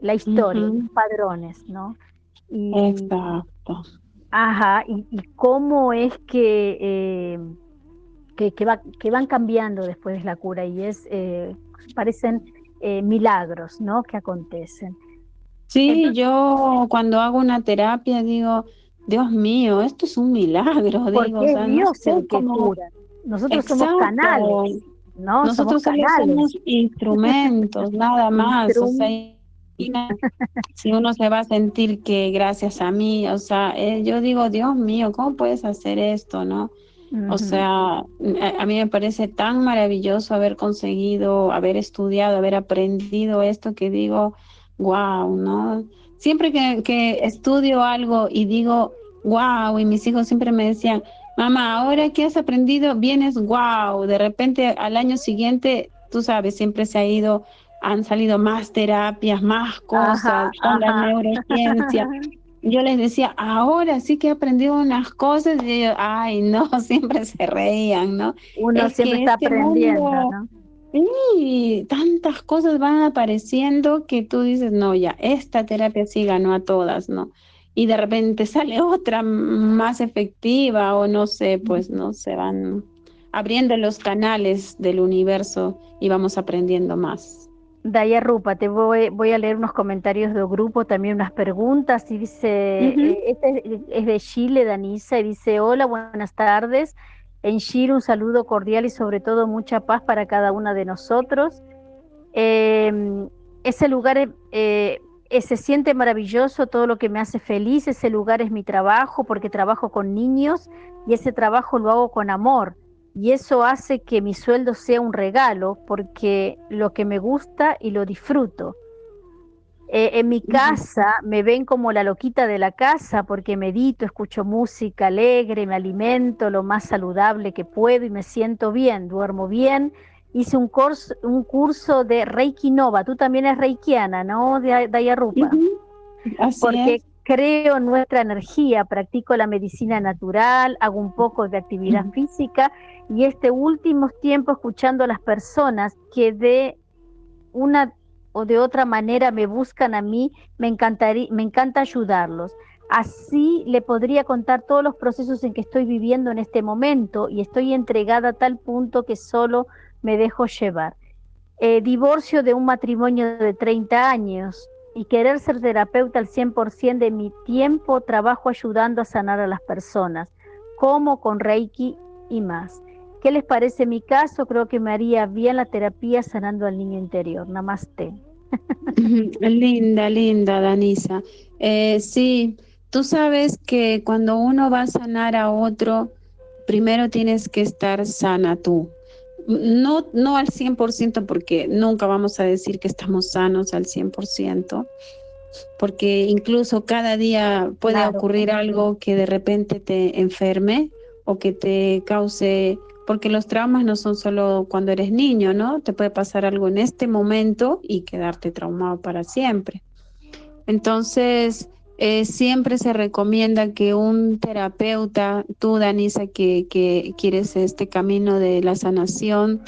la historia, los padrones, ¿no? Y, Exacto. Ajá, y, cómo es que, eh, que, que, van cambiando después de la cura y es, eh, parecen eh, milagros, ¿no? Que acontecen. Sí, yo cuando hago una terapia digo, Dios mío, esto es un milagro, digo, o Dios el que cura. Nosotros somos canales, ¿no? Nosotros somos, instrumentos, nada más. O sea, si uno se va a sentir que gracias a mí, o sea, eh, yo digo, Dios mío, ¿cómo puedes hacer esto, no? O sea, a, mí me parece tan maravilloso haber conseguido, haber estudiado, haber aprendido esto que digo, wow, ¿no? Siempre que, que estudio algo y digo, wow, y mis hijos siempre me decían, mamá, ahora que has aprendido, vienes wow, de repente al año siguiente, tú sabes, siempre se ha ido, han salido más terapias, más cosas, con la neurociencia. Yo les decía, ahora sí que he aprendido unas cosas y ellos, ay, no, siempre se reían, ¿no? Uno siempre está este aprendiendo, ¿no? Sí, tantas cosas van apareciendo que tú dices, no, ya, esta terapia sí ganó a todas, ¿no? y de repente sale otra más efectiva o no sé, pues no se van abriendo los canales del universo y vamos aprendiendo más. Daya Rupa, te voy, voy a leer unos comentarios del grupo, también unas preguntas, y dice, este es de Chile, Danisa, y dice, hola, buenas tardes, en Chile un saludo cordial y sobre todo mucha paz para cada una de nosotros. Em, ese lugar eh, eh, se siente maravilloso, todo lo que me hace feliz, ese lugar es mi trabajo porque trabajo con niños y ese trabajo lo hago con amor. Y eso hace que mi sueldo sea un regalo porque lo que me gusta y lo disfruto. Eh, en mi casa me ven como la loquita de la casa porque medito, escucho música alegre, me alimento lo más saludable que puedo y me siento bien, duermo bien. Hice un curso, un curso de Reiki Nova. Tú también eres reikiana, ¿no, Daya Rupa? Porque creo en nuestra energía, practico la medicina natural, hago un poco de actividad física y este último tiempo escuchando a las personas que de una o de otra manera me buscan a mí, me, encantaría, me encanta ayudarlos. Así le podría contar todos los procesos en que estoy viviendo en este momento y estoy entregada a tal punto que solo me dejo llevar. Eh, divorcio de un matrimonio de 30 años y querer ser terapeuta al 100% de mi tiempo, trabajo ayudando a sanar a las personas, como con Reiki y más. ¿Qué les parece mi caso? Creo que me haría bien la terapia sanando al niño interior. Namaste. Linda, linda, Danisa. Eh, sí, tú sabes que cuando uno va a sanar a otro, primero tienes que estar sana tú. No, no al 100% porque nunca vamos a decir que estamos sanos al 100%, porque incluso cada día puede ocurrir algo que de repente te enferme o que te cause, porque los traumas no son solo cuando eres niño, ¿no? Te puede pasar algo en este momento y quedarte traumado para siempre. Entonces, eh, siempre se recomienda que un terapeuta, tú Danisa, que, quieres este camino de la sanación,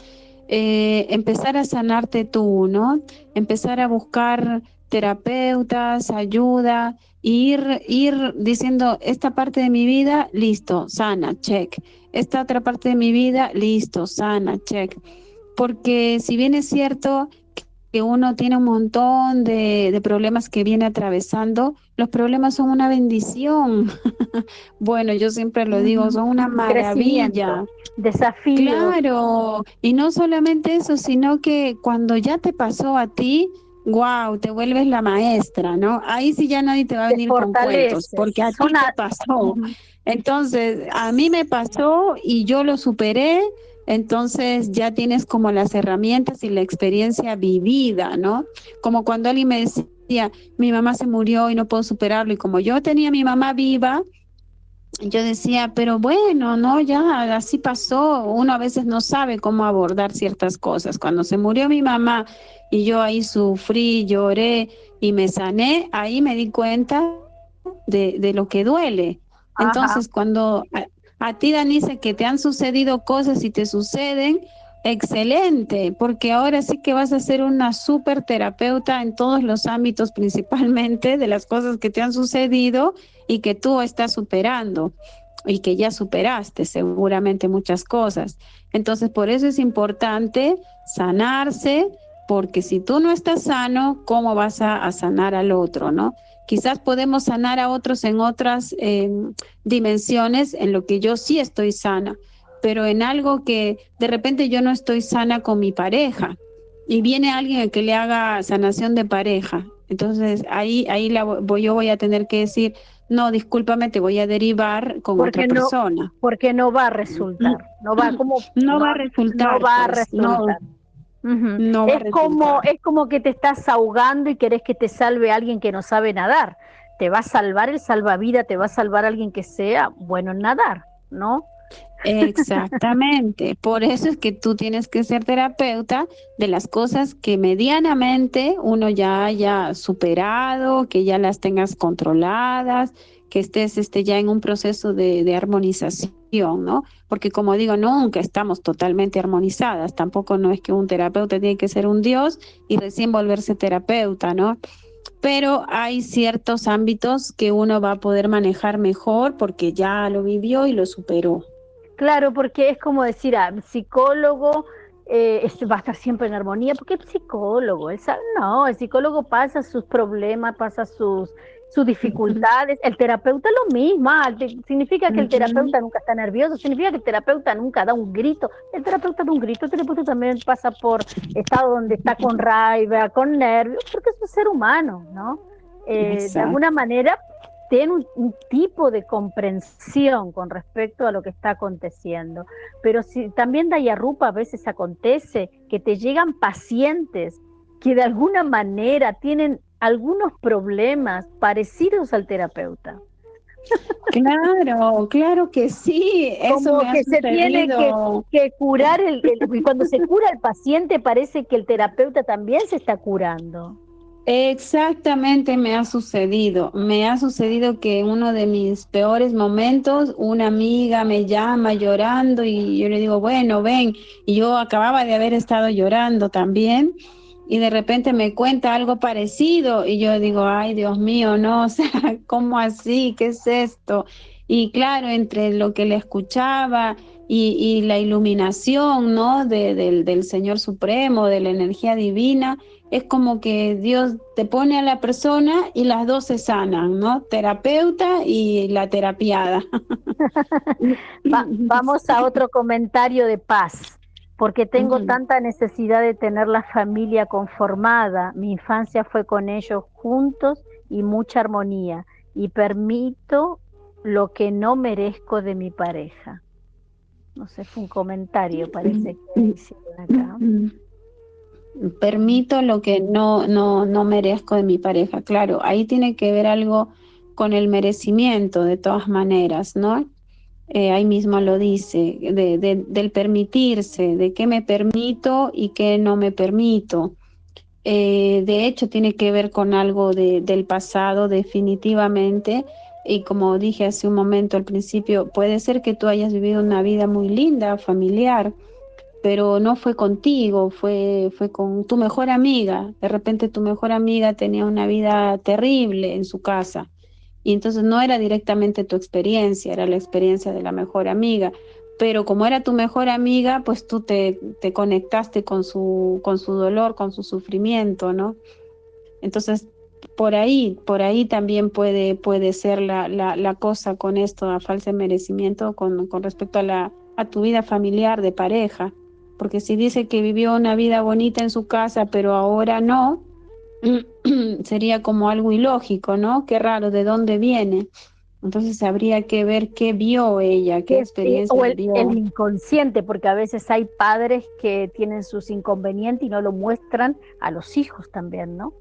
eh, empezar a sanarte tú, ¿no? Empezar a buscar terapeutas, ayuda, ir, ir diciendo, esta parte de mi vida, listo, sana, check. Esta otra parte de mi vida, listo, sana, check. Porque si bien es cierto que uno tiene un montón de, problemas que viene atravesando, los problemas son una bendición. bueno, yo siempre lo digo, son una maravilla. Desafío. Claro, y no solamente eso, sino que cuando ya te pasó a ti, wow, te vuelves la maestra, ¿no? Ahí sí ya nadie te va a venir con cuentos, porque a ti te pasó. Entonces, a mí me pasó y yo lo superé entonces ya tienes como las herramientas y la experiencia vivida, ¿no? Como cuando alguien me decía, mi mamá se murió y no puedo superarlo, y como yo tenía a mi mamá viva, yo decía, pero bueno, no, ya así pasó, uno a veces no sabe cómo abordar ciertas cosas. Cuando se murió mi mamá y yo ahí sufrí, lloré y me sané, ahí me di cuenta de, de lo que duele. Entonces, cuando a ti, Danise, que te han sucedido cosas y te suceden, excelente, porque ahora sí que vas a ser una súper terapeuta en todos los ámbitos, principalmente de las cosas que te han sucedido y que tú estás superando y que ya superaste seguramente muchas cosas. Entonces, por eso es importante sanarse, porque si tú no estás sano, ¿cómo vas a, sanar al otro, no? Quizás podemos sanar a otros en otras em, dimensiones en lo que yo sí estoy sana, pero en algo que de repente yo no estoy sana con mi pareja y viene alguien que le haga sanación de pareja. Entonces ahí, ahí la, yo voy a tener que decir, no, discúlpame, te voy a derivar con otra persona. Porque no va a resultar, no va como no, va a resultar. No va a pues, resultar. No, es como es como que te estás ahogando y querés que te salve alguien que no sabe nadar. Te va a salvar el salvavidas, te va a salvar alguien que sea bueno en nadar, ¿no? Exactamente. Por eso es que tú tienes que ser terapeuta de las cosas que medianamente uno ya haya superado, que ya las tengas controladas, que estés este, ya en un proceso de, armonización, ¿no? Porque como digo, nunca estamos totalmente armonizadas, tampoco no es que un terapeuta tiene que ser un dios y recién volverse terapeuta, ¿no? Pero hay ciertos ámbitos que uno va a poder manejar mejor porque ya lo vivió y lo superó. Claro, porque es como decir, ah, psicólogo eh, va a estar siempre en armonía, porque es psicólogo, no, el psicólogo pasa sus problemas, pasa sus sus dificultades. El terapeuta lo mismo, ah, significa que el terapeuta nunca está nervioso, significa que el terapeuta nunca da un grito. El terapeuta da un grito, el terapeuta también pasa por estado donde está con raiva, con nervios, porque es un ser humano, ¿no? Eh, de alguna manera tiene un, tipo de comprensión con respecto a lo que está aconteciendo. Pero si también Dayarupa a veces acontece que te llegan pacientes que de alguna manera tienen algunos problemas parecidos al terapeuta. Claro, claro que sí. Eso Como que se tiene que, curar, el, y cuando se cura el paciente parece que el terapeuta también se está curando. Exactamente me ha sucedido. Me ha sucedido que en uno de mis peores momentos una amiga me llama llorando y yo le digo, bueno, ven, y yo acababa de haber estado llorando también y de repente me cuenta algo parecido y yo digo, ay Dios mío, no, o sea, ¿cómo así? ¿Qué es esto? Y claro, entre lo que le escuchaba y, la iluminación, ¿no? del, del Señor Supremo, de la energía divina, es como que Dios te pone a la persona y las dos se sanan, ¿no? Terapeuta y la terapiada. vamos a otro comentario de paz porque tengo tanta necesidad de tener la familia conformada. Mi infancia fue con ellos juntos y mucha armonía, y permito lo que no merezco de mi pareja. No sé, fue un comentario, parece que hicieron acá. Permito lo que no, no, no merezco de mi pareja. Claro, ahí tiene que ver algo con el merecimiento, de todas maneras, ¿no? Eh, ahí mismo lo dice, del permitirse, de qué me permito y qué no me permito. Eh, de hecho, tiene que ver con algo del pasado definitivamente. Y como dije hace un momento al principio, puede ser que tú hayas vivido una vida muy linda, familiar, pero no fue contigo, fue, fue con tu mejor amiga. De repente tu mejor amiga tenía una vida terrible en su casa y entonces no era directamente tu experiencia, era la experiencia de la mejor amiga. Pero como era tu mejor amiga, pues tú te, te conectaste con su, con su dolor, con su sufrimiento, ¿no? Entonces, por ahí, por ahí también puede, puede ser la, la, la cosa con esto, a falso merecimiento con, con respecto a, la, a tu vida familiar de pareja. Porque si dice que vivió una vida bonita en su casa, pero ahora no, sería como algo ilógico, ¿no? Qué raro, ¿de dónde viene? Entonces habría que ver qué vio ella, qué experiencia o el, vio. el inconsciente, porque a veces hay padres que tienen sus inconvenientes y no lo muestran a los hijos también, ¿no?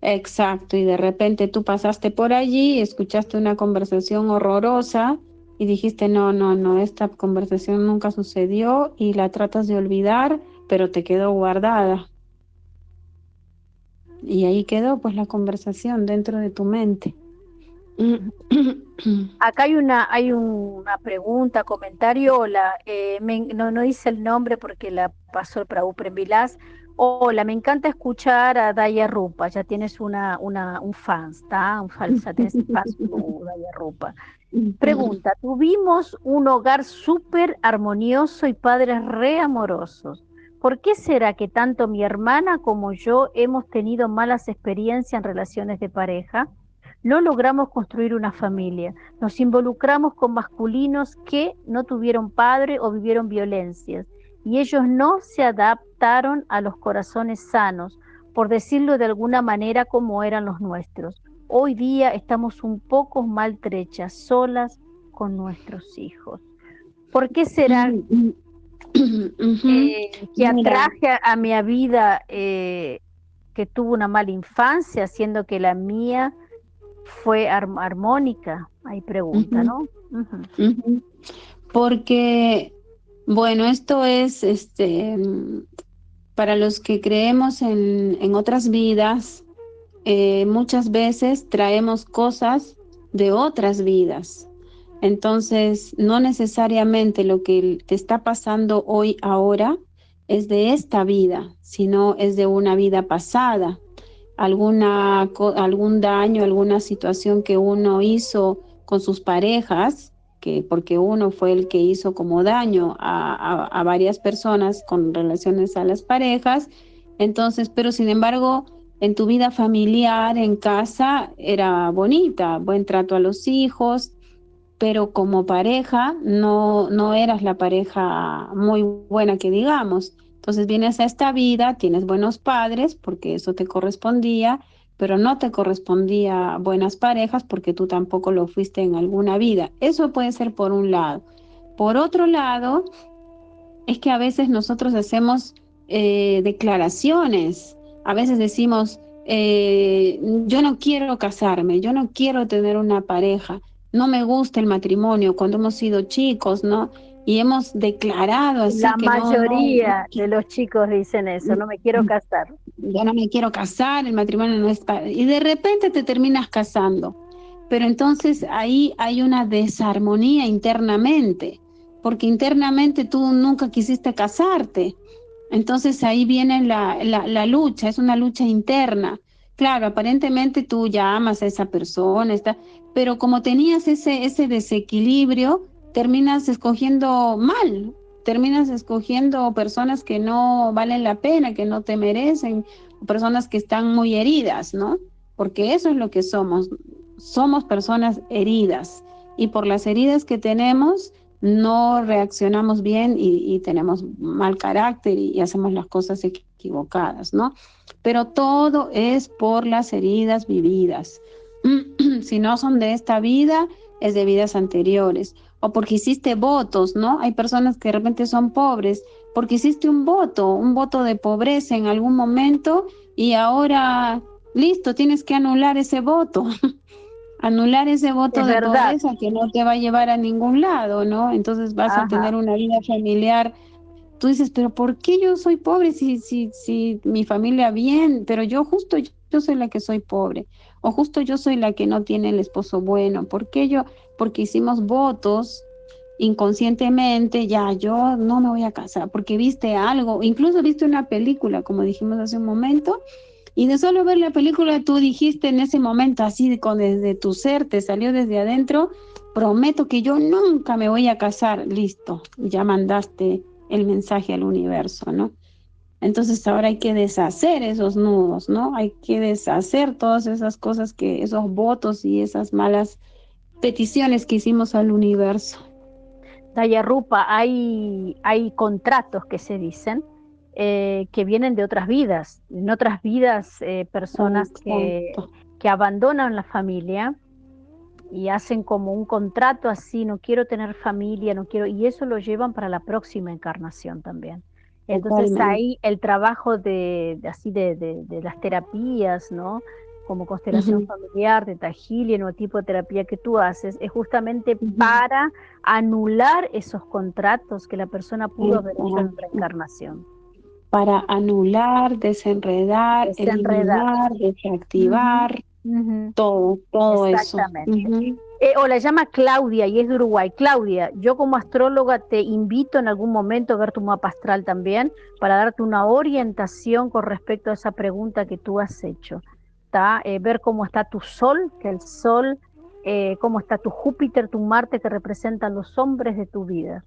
Exacto, y de repente tú pasaste por allí, escuchaste una conversación horrorosa y dijiste, no, no, no, esta conversación nunca sucedió y la tratas de olvidar, pero te quedó guardada. Y ahí quedó pues la conversación dentro de tu mente. Acá hay una, hay una pregunta, comentario, hola, eh, no, no dice el nombre porque la pasó el Prabhu Vilas. Hola, me encanta escuchar a Daya Rupa, ya tienes una, una, un fan, ¿está? Un falsa, tienes fans Daya Rupa. Pregunta, tuvimos un hogar súper armonioso y padres re amorosos ¿Por qué será que tanto mi hermana como yo hemos tenido malas experiencias en relaciones de pareja? No logramos construir una familia. Nos involucramos con masculinos que no tuvieron padre o vivieron violencias. Y ellos no se adaptaron a los corazones sanos, por decirlo de alguna manera como eran los nuestros. Hoy día estamos un poco maltrechas, solas con nuestros hijos. ¿Por qué será eh, que atraje a, mi vida eh, que tuvo una mala infancia, siendo que la mía fue armónica? Hay pregunta, ¿no? Porque, bueno, esto es, este, para los que creemos en, en otras vidas, eh, muchas veces traemos cosas de otras vidas. Entonces, no necesariamente lo que te está pasando hoy, ahora, es de esta vida, sino es de una vida pasada. Alguna, algún daño, alguna situación que uno hizo con sus parejas, que porque uno fue el que hizo como daño a, a varias personas con relaciones a las parejas. Entonces, pero sin embargo, en tu vida familiar, en casa, era bonita, buen trato a los hijos, pero como pareja no, no eras la pareja muy buena que digamos. Entonces vienes a esta vida, tienes buenos padres porque eso te correspondía, pero no te correspondía buenas parejas porque tú tampoco lo fuiste en alguna vida. Eso puede ser por un lado. Por otro lado, es que a veces nosotros hacemos eh, declaraciones, a veces decimos, eh, yo no quiero casarme, yo no quiero tener una pareja, no me gusta el matrimonio cuando hemos sido chicos, ¿no? Y hemos declarado así. La mayoría de los chicos dicen eso, no me quiero casar. Yo no me quiero casar, el matrimonio no es para... Y de repente te terminas casando. Pero entonces ahí hay una desarmonía internamente, porque internamente tú nunca quisiste casarte. Entonces ahí viene la, la, la lucha, es una lucha interna. Claro, aparentemente tú ya amas a esa persona, está, pero como tenías ese, ese desequilibrio, terminas escogiendo mal, terminas escogiendo personas que no valen la pena, que no te merecen, personas que están muy heridas, ¿no? Porque eso es lo que somos, somos personas heridas y por las heridas que tenemos no reaccionamos bien y, tenemos mal carácter y, hacemos las cosas equivocadas, ¿no? Pero todo es por las heridas vividas. si no son de esta vida, es de vidas anteriores. O porque hiciste votos, ¿no? Hay personas que de repente son pobres, porque hiciste un voto, un voto de pobreza en algún momento y ahora, listo, tienes que anular ese voto. anular ese voto de pobreza que no te va a llevar a ningún lado, ¿no? Entonces vas a tener una vida familiar. Tú dices, pero ¿por qué yo soy pobre si, si, si mi familia bien? Pero yo justo yo soy la que soy pobre. O justo yo soy la que no tiene el esposo bueno. ¿Por qué yo? Porque hicimos votos inconscientemente, ya yo no me voy a casar, porque viste algo, incluso viste una película, como dijimos hace un momento, y de solo ver la película, tú dijiste en ese momento, así con desde tu ser, te salió desde adentro, prometo que yo nunca me voy a casar, listo, ya mandaste el mensaje al universo, ¿no? Entonces ahora hay que deshacer esos nudos, ¿no? Hay que deshacer todas esas cosas que, esos votos y esas malas peticiones que hicimos al universo. Rupa, hay, hay contratos que se dicen, eh, que vienen de otras vidas, en otras vidas eh, personas que, que, abandonan la familia y hacen como un contrato así, no quiero tener familia, no quiero, y eso lo llevan para la próxima encarnación también. Entonces ahí el trabajo de, así de, de, las terapías, ¿no? Como constelación familiar, de tajilia, o tipo de terapia que tú haces, es justamente para anular esos contratos que la persona pudo haber hecho en reencarnación para anular, desenredar, eliminar, desactivar, todo, todo eso. Eh, o la llama Claudia y es de Uruguay. Claudia, yo como astróloga te invito en algún momento a ver tu mapa astral también para darte una orientación con respecto a esa pregunta que tú has hecho. Eh, ver cómo está tu sol, que el sol, eh, cómo está tu Júpiter, tu Marte, que representan los hombres de tu vida.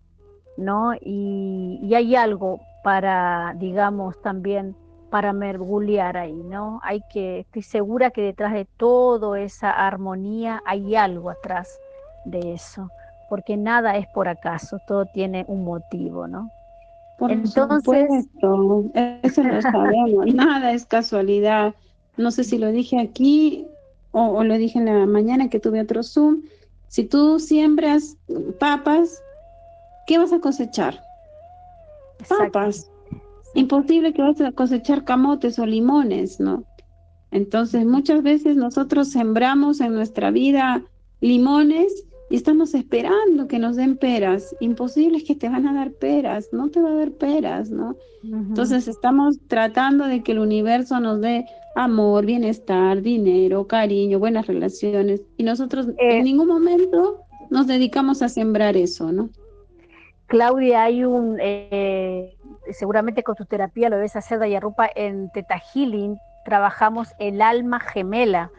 ¿no? Y, y hay algo para, digamos, también para mergulhar ahí, ¿no? Hay que, estoy segura que detrás de todo esa armonía hay algo atrás de eso, porque nada es por acaso, todo tiene un motivo, ¿no? Por Entonces, supuesto, eso lo sabemos, nada es casualidad. No sé si lo dije aquí o, lo dije en la mañana que tuve otro Zoom. Si tú siembras papas, ¿qué vas a cosechar? Papas. Imposible que vas a cosechar camotes o limones, ¿no? Entonces, muchas veces nosotros sembramos en nuestra vida limones y estamos esperando que nos den peras. Imposible es que te van a dar peras, no te va a dar peras, ¿no? Entonces estamos tratando de que el universo nos dé amor, bienestar, dinero, cariño, buenas relaciones y nosotros en eh. ningún momento nos dedicamos a sembrar eso, ¿no? Claudia, hay un, eh, seguramente con tu terapia lo debes hacer, Dayarrupa, en Teta Healing trabajamos el alma gemela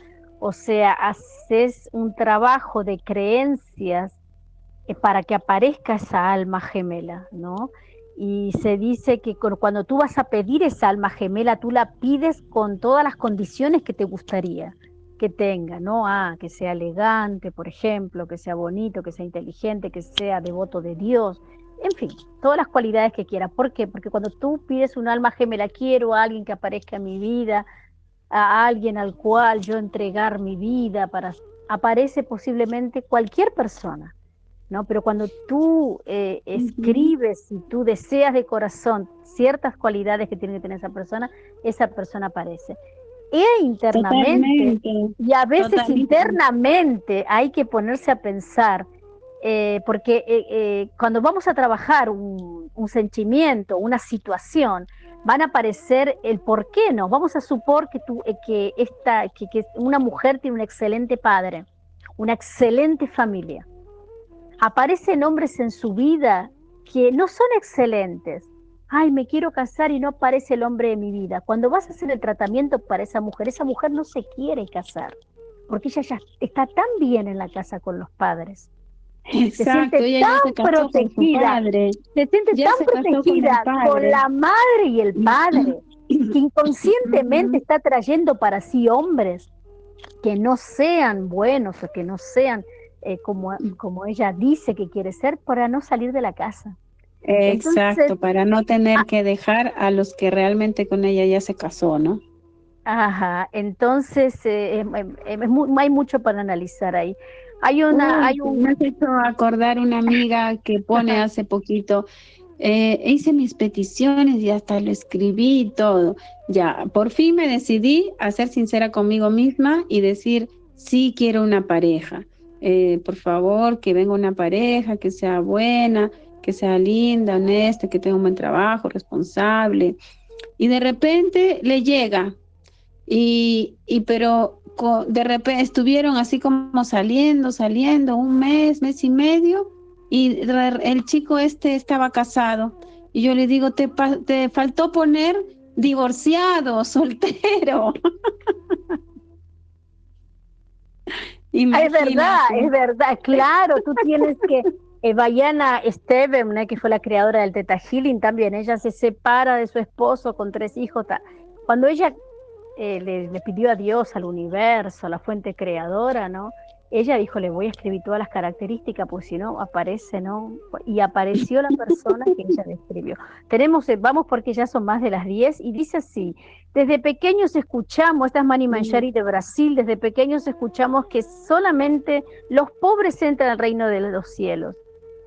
o sea, haces un trabajo de creencias eh, para que aparezca esa alma gemela, ¿no? Y se dice que cuando tú vas a pedir esa alma gemela, tú la pides con todas las condiciones que te gustaría que tenga, ¿no? Ah, que sea elegante, por ejemplo, que sea bonito, que sea inteligente, que sea devoto de Dios, en fin, todas las cualidades que quieras. ¿Por qué? Porque cuando tú pides un alma gemela, quiero a alguien que aparezca en mi vida, a alguien al cual yo entregar mi vida para aparece posiblemente cualquier persona, ¿no? Pero cuando tú eh, escribes y tú deseas de corazón ciertas cualidades que tiene que tener esa persona, esa persona aparece. E internamente, y a veces internamente hay que ponerse a pensar, eh, porque eh, cuando vamos a trabajar un, un sentimiento, una situación, van a aparecer el por qué no. Vamos a supor que, tú, que, esta, que, que una mujer tiene un excelente padre, una excelente familia. Aparecen hombres en su vida que no son excelentes. Ay, me quiero casar y no aparece el hombre de mi vida. Cuando vas a hacer el tratamiento para esa mujer, esa mujer no se quiere casar, porque ella ya está tan bien en la casa con los padres Exacto, se siente tan protegida, se siente tan protegida con la madre y el padre, que inconscientemente está trayendo para sí hombres que no sean buenos o que no sean eh, como, como ella dice que quiere ser para no salir de la casa. Exacto, para no tener ah que dejar a los que realmente con ella ya se casó, ¿no? Ajá, entonces eh, hay mucho para analizar ahí. Hay una, hay un... Me has hecho acordar una amiga que pone hace poquito, eh, hice mis peticiones y hasta lo escribí y todo. Ya, por fin me decidí a ser sincera conmigo misma y decir, sí quiero una pareja. Eh, por favor, que venga una pareja, que sea buena, que sea linda, honesta, que tenga un buen trabajo, responsable. Y de repente le llega, y, y pero de repente estuvieron así como saliendo, saliendo, un mes, mes y medio, y el chico este estaba casado. Y yo le digo, te, te faltó poner divorciado, soltero. Es verdad, es verdad, claro, tú tienes que, eh, Bayana Steven, que fue la creadora del Teta Healing también, ella se separa de su esposo con tres hijos. Cuando ella eh, le, pidió a Dios, al universo, a la fuente creadora, ¿no? Ella dijo, le voy a escribir todas las características, pues si no, aparece, ¿no? Y apareció la persona que ella describió. Tenemos, eh, vamos porque ya son más de las 10, y dice así, desde pequeños escuchamos, esta es Mani Manchari de Brasil, desde pequeños escuchamos que solamente los pobres entran al reino de los cielos.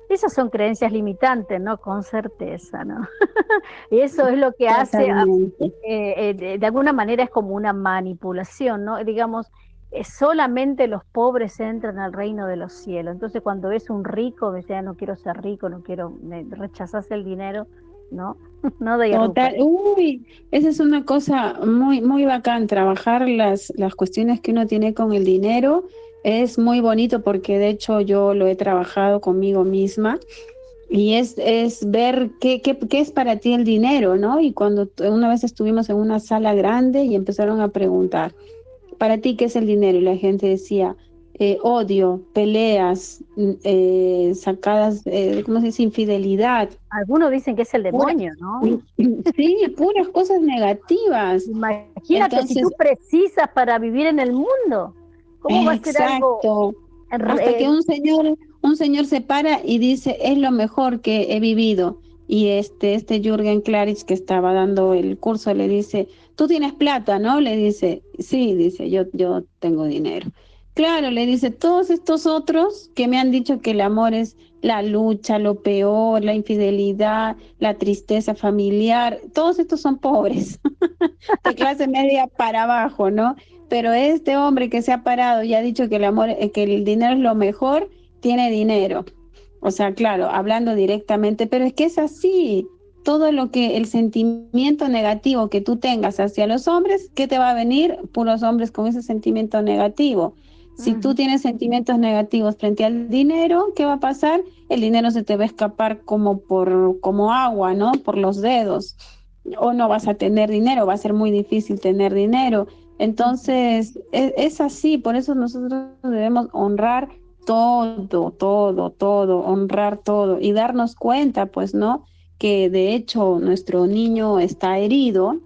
Esas son creencias limitantes, ¿no? Con certeza, ¿no? y eso es lo que hace, eh, eh, de, alguna manera es como una manipulación, ¿no? Digamos, solamente los pobres entran al reino de los cielos. Entonces cuando ves un rico, ves, ya no quiero ser rico, no quiero, me rechazas el dinero, ¿no? no de Total, uy, esa es una cosa muy, muy bacán, trabajar las, las cuestiones que uno tiene con el dinero es muy bonito porque de hecho yo lo he trabajado conmigo misma y es, es ver qué, qué, qué, es para ti el dinero, ¿no? Y cuando una vez estuvimos en una sala grande y empezaron a preguntar, ¿para ti qué es el dinero? Y la gente decía, eh, odio, peleas, mm, eh, sacadas, eh, ¿cómo se dice? Infidelidad. Algunos dicen que es el demonio, ¿no? Sí, puras cosas negativas. Imagínate si tú precisas para vivir en el mundo. ¿Cómo va a ser algo? Hasta que un señor, un señor se para y dice, es lo mejor que he vivido. Y este, este Jürgen Klaritz que estaba dando el curso le dice, tú tienes plata, ¿no? Le dice, sí, dice, yo, yo tengo dinero. Claro, le dice, todos estos otros que me han dicho que el amor es la lucha, lo peor, la infidelidad, la tristeza familiar, todos estos son pobres, de clase media para abajo, ¿no? Pero este hombre que se ha parado y ha dicho que el amor, eh, que el dinero es lo mejor, tiene dinero. O sea, claro, hablando directamente, pero es que es así. Todo lo que el sentimiento negativo que tú tengas hacia los hombres, ¿qué te va a venir? Puros hombres con ese sentimiento negativo. Si tú tienes sentimientos negativos frente al dinero, ¿qué va a pasar? El dinero se te va a escapar como por como agua, ¿no? Por los dedos. O no vas a tener dinero, va a ser muy difícil tener dinero. Entonces, es, es así, por eso nosotros debemos honrar todo, todo, todo, honrar todo y darnos cuenta, pues, ¿no? Que de hecho nuestro niño está herido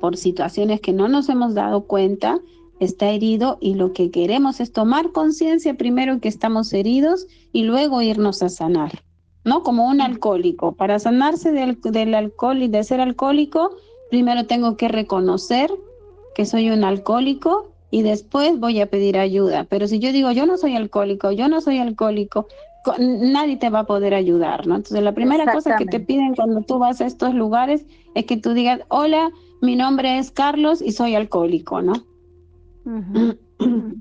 por situaciones que no nos hemos dado cuenta está herido y lo que queremos es tomar conciencia primero que estamos heridos y luego irnos a sanar, ¿no? Como un alcohólico. Para sanarse del, del alcohol y de ser alcohólico, primero tengo que reconocer que soy un alcohólico y después voy a pedir ayuda. Pero si yo digo, yo no soy alcohólico, yo no soy alcohólico, nadie te va a poder ayudar, ¿no? Entonces, la primera cosa que te piden cuando tú vas a estos lugares es que tú digas, hola, mi nombre es Carlos y soy alcohólico, ¿no?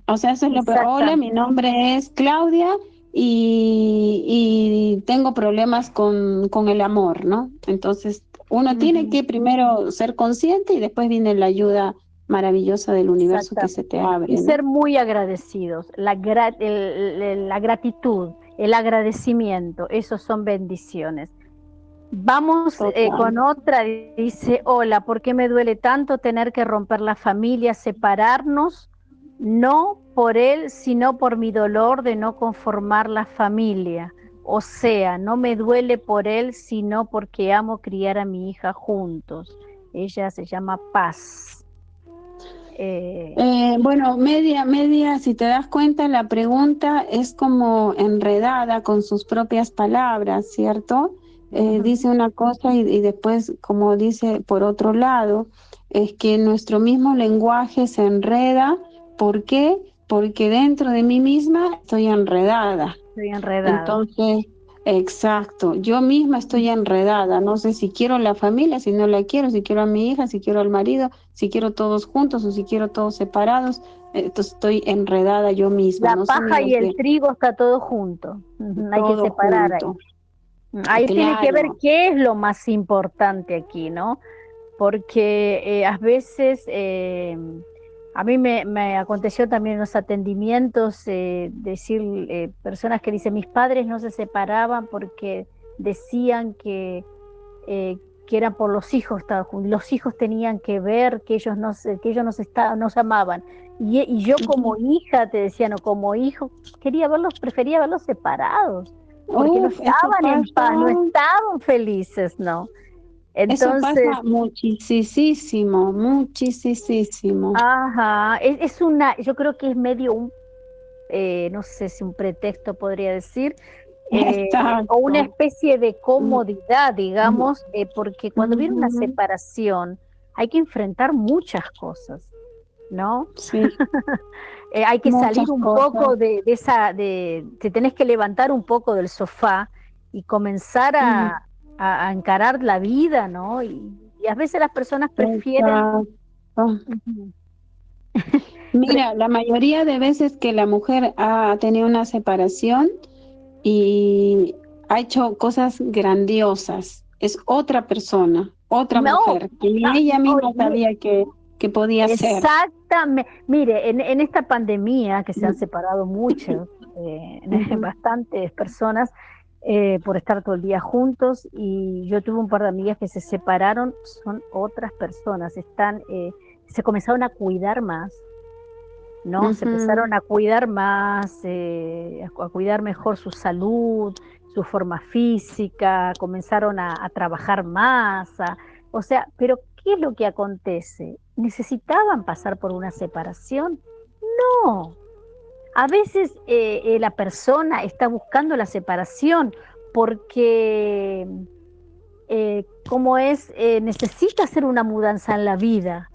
O sea, eso es lo peor. Hola, mi nombre es Claudia y, tengo problemas con, con, el amor, ¿no? Entonces, uno tiene que primero ser consciente y después viene la ayuda maravillosa del universo que se te abre. Y ser muy agradecidos, la, la gratitud, el agradecimiento, esos son bendiciones. Vamos eh, con otra, dice, hola, ¿por qué me duele tanto tener que romper la familia, separarnos? No por él, sino por mi dolor de no conformar la familia. O sea, no me duele por él, sino porque amo criar a mi hija juntos. Ella se llama Paz. Eh, eh, bueno, media, media, si te das cuenta, la pregunta es como enredada con sus propias palabras, ¿cierto? Eh, dice una cosa y, después, como dice por otro lado, es que nuestro mismo lenguaje se enreda. ¿Por qué? Porque dentro de mí misma estoy enredada. Estoy enredada. Entonces, exacto, yo misma estoy enredada. No sé si quiero la familia, si no la quiero, si quiero a mi hija, si quiero al marido, si quiero todos juntos o si quiero todos separados. Entonces estoy enredada yo misma. La paja y el trigo está todo junto. Hay que separar ahí. Ahí tiene que ver qué es lo más importante aquí, ¿no? Porque eh, a veces eh, a mí me, aconteció también en los atendimientos eh, decir personas que dicen mis padres no se separaban porque decían que, que eran por los hijos, los hijos tenían que ver que ellos no que ellos nos amaban y, y yo como hija te decía no como hijo quería verlos prefería verlos separados porque no estaban en paz, no estaban felices, ¿no? Entonces, Eso pasa muchísimo, muchísimo. Ajá, es, una, yo creo que es medio un, eh, no sé si un pretexto podría decir, eh, o una especie de comodidad, digamos, eh, porque cuando viene una separación hay que enfrentar muchas cosas, ¿no? Sí. Hay que salir un poco de, esa, de, te tenés que levantar un poco del sofá y comenzar a, encarar la vida, ¿no? Y, a veces las personas prefieren... Mira, la mayoría de veces que la mujer ha tenido una separación y ha hecho cosas grandiosas, es otra persona, otra mujer, que ni ella misma sabía que que podía ser. Exactamente. Mire, en, esta pandemia que se han separado muchos, eh, bastantes personas eh, por estar todo el día juntos y yo tuve un par de amigas que se separaron, son otras personas, están, eh, se comenzaron a cuidar más, ¿no? Se empezaron a cuidar más, eh, a cuidar mejor su salud, su forma física, comenzaron a, trabajar más, o sea, pero ¿qué es lo que acontece? ¿Necesitaban pasar por una separación? No. A veces eh, eh, la persona está buscando la separación porque, como es, necesita hacer una mudanza en la vida,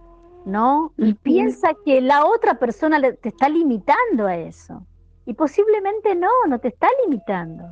¿no? Y piensa que la otra persona te está limitando a eso. Y posiblemente no, no te está limitando.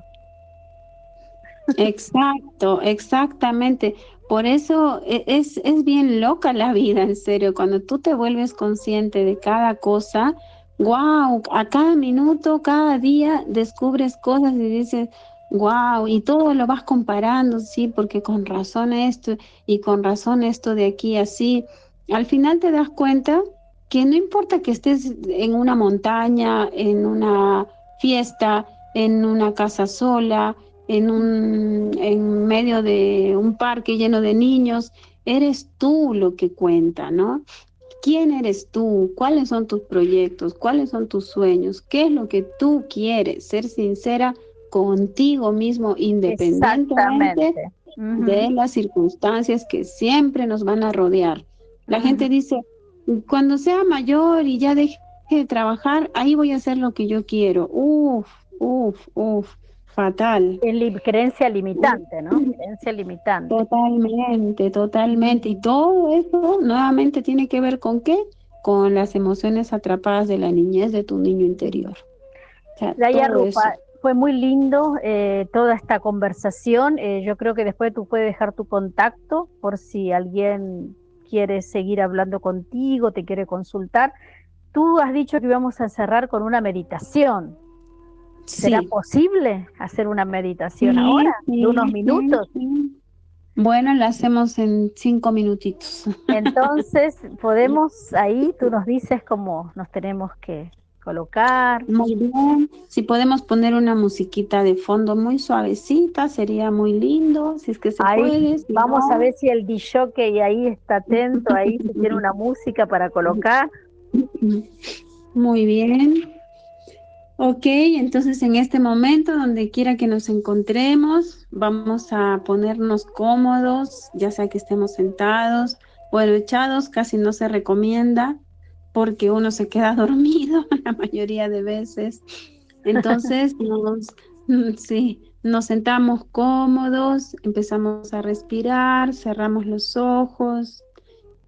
Exacto, exactamente. Por eso e, es, es bien loca la vida, en serio. Cuando tú te vuelves consciente de cada cosa, wow, a cada minuto, cada día descubres cosas y dices, wow, y todo lo vas comparando, sí, porque con razón esto y con razón esto de aquí así al final te das cuenta que no importa que estés en una montaña, en una fiesta, en una casa sola, en un en medio de un parque lleno de niños, eres tú lo que cuenta, ¿no? ¿Quién eres tú? ¿Cuáles son tus proyectos? ¿Cuáles son tus sueños? ¿Qué es lo que tú quieres? Ser sincera contigo mismo independientemente de las circunstancias que siempre nos van a rodear. La gente dice, cuando sea mayor y ya deje de trabajar, ahí voy a hacer lo que yo quiero. Uf, uf, uf, fatal. Creencia limitante, ¿no? Creencia limitante. Totalmente, totalmente. Y todo eso nuevamente tiene que ver con qué? Con las emociones atrapadas de la niñez de tu niño interior. O Rupa, fue muy lindo eh, toda esta conversación. Eh, yo creo que después tú puedes dejar tu contacto por si alguien quiere seguir hablando contigo, te quiere consultar. Tú has dicho que íbamos a cerrar con una meditación. ¿Será posible hacer una meditación ahora, de unos minutos? bueno, la hacemos en cinco minutitos. Entonces, podemos ahí, tú nos dices cómo nos tenemos que, colocar. Muy bien. Si podemos poner una musiquita de fondo muy suavecita, sería muy lindo, si es que se puede. vamos a ver si el DJ ahí está atento, ahí si tiene una música para colocar. Muy bien. Ok, entonces en este momento, donde quiera que nos encontremos, vamos a ponernos cómodos, ya sea que estemos sentados o echados, casi no se recomienda porque uno se queda dormido la mayoría de veces. Entonces, nos, sí, nos sentamos cómodos, empezamos a respirar, cerramos los ojos,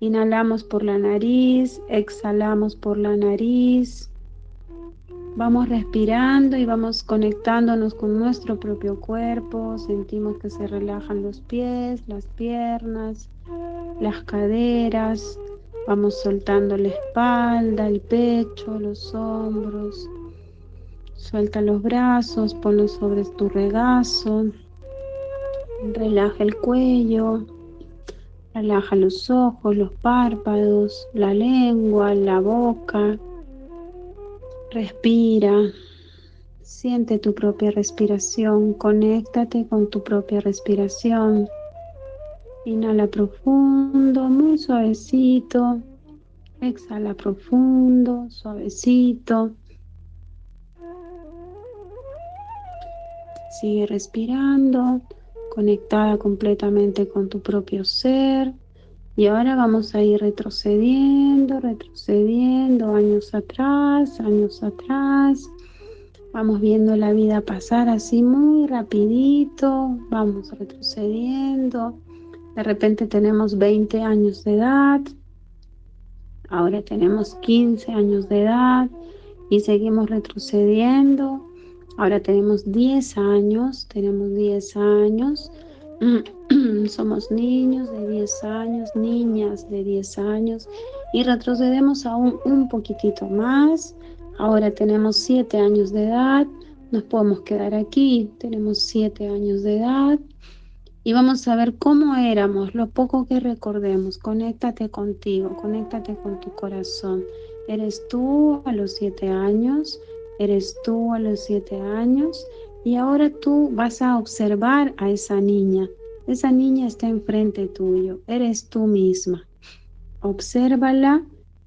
inhalamos por la nariz, exhalamos por la nariz. Vamos respirando y vamos conectándonos con nuestro propio cuerpo. Sentimos que se relajan los pies, las piernas, las caderas, Vamos soltando la espalda, el pecho, los hombros. Suelta los brazos, ponlos sobre tu regazo. Relaja el cuello. Relaja los ojos, los párpados, la lengua, la boca. Respira. Siente tu propia respiración. Conéctate con tu propia respiración. Inhala profundo, muy suavecito. Exhala profundo, suavecito. Sigue respirando, conectada completamente con tu propio ser. Y ahora vamos a ir retrocediendo, retrocediendo años atrás, años atrás. Vamos viendo la vida pasar así muy rapidito. Vamos retrocediendo de repente tenemos 20 años de edad, ahora tenemos 15 años de edad y seguimos retrocediendo. Ahora tenemos 10 años, tenemos 10 años, somos niños de 10 años, niñas de 10 años y retrocedemos aún un poquitito más. Ahora tenemos 7 años de edad, nos podemos quedar aquí, tenemos 7 años de edad y vamos a ver cómo éramos, lo poco que recordemos. Conéctate contigo, conéctate con tu corazón. Eres tú a los siete años, eres tú a los siete años y ahora tú vas a observar a esa niña. Esa niña está enfrente tuyo, eres tú misma. Obsérvala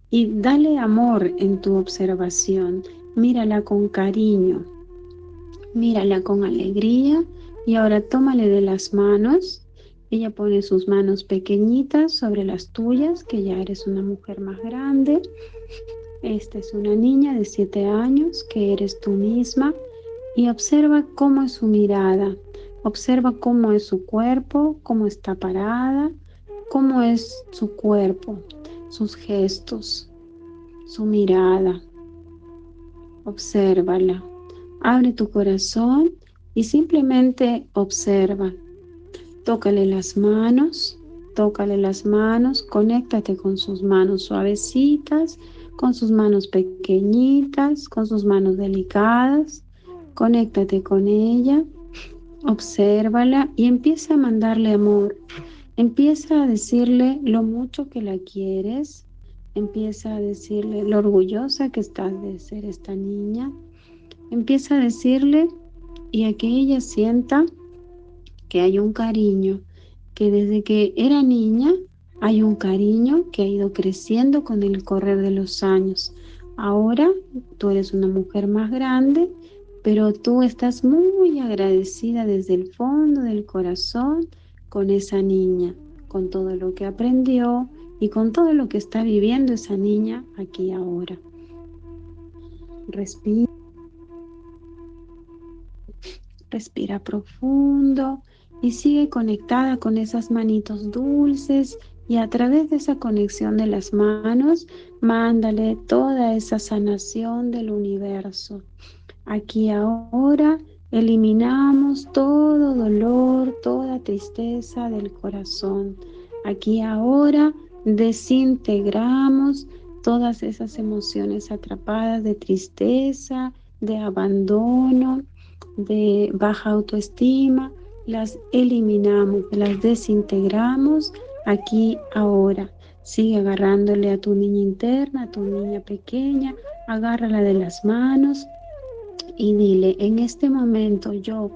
y dale amor en tu observación. Mírala con cariño, mírala con alegría y ahora tómale de las manos. Ella pone sus manos pequeñitas sobre las tuyas, que ya eres una mujer más grande. Esta es una niña de siete años, que eres tú misma, y observa cómo es su mirada, observa cómo es su cuerpo, cómo está parada, cómo es su cuerpo, sus gestos, su mirada. Obsérvala. Abre tu corazón y simplemente observa. Tócale las manos, tócale las manos, conéctate con sus manos suavecitas, con sus manos pequeñitas, con sus manos delicadas. Conéctate con ella, obsérvala y empieza a mandarle amor. Empieza a decirle lo mucho que la quieres, empieza a decirle lo orgullosa que estás de ser esta niña, empieza a decirle y a que ella sienta que hay un cariño, que desde que era niña hay un cariño que ha ido creciendo con el correr de los años. Ahora tú eres una mujer más grande, pero tú estás muy agradecida desde el fondo del corazón con esa niña, con todo lo que aprendió y con todo lo que está viviendo esa niña aquí ahora. Respira. Respira profundo y sigue conectada con esas manitos dulces y a través de esa conexión de las manos, mándale toda esa sanación del universo. Aquí ahora Eliminamos todo dolor, toda tristeza del corazón. Aquí ahora desintegramos todas esas emociones atrapadas de tristeza, de abandono, de baja autoestima. Las eliminamos, las desintegramos aquí ahora. Sigue agarrándole a tu niña interna, a tu niña pequeña, agárrala de las manos y dile, en este momento yo,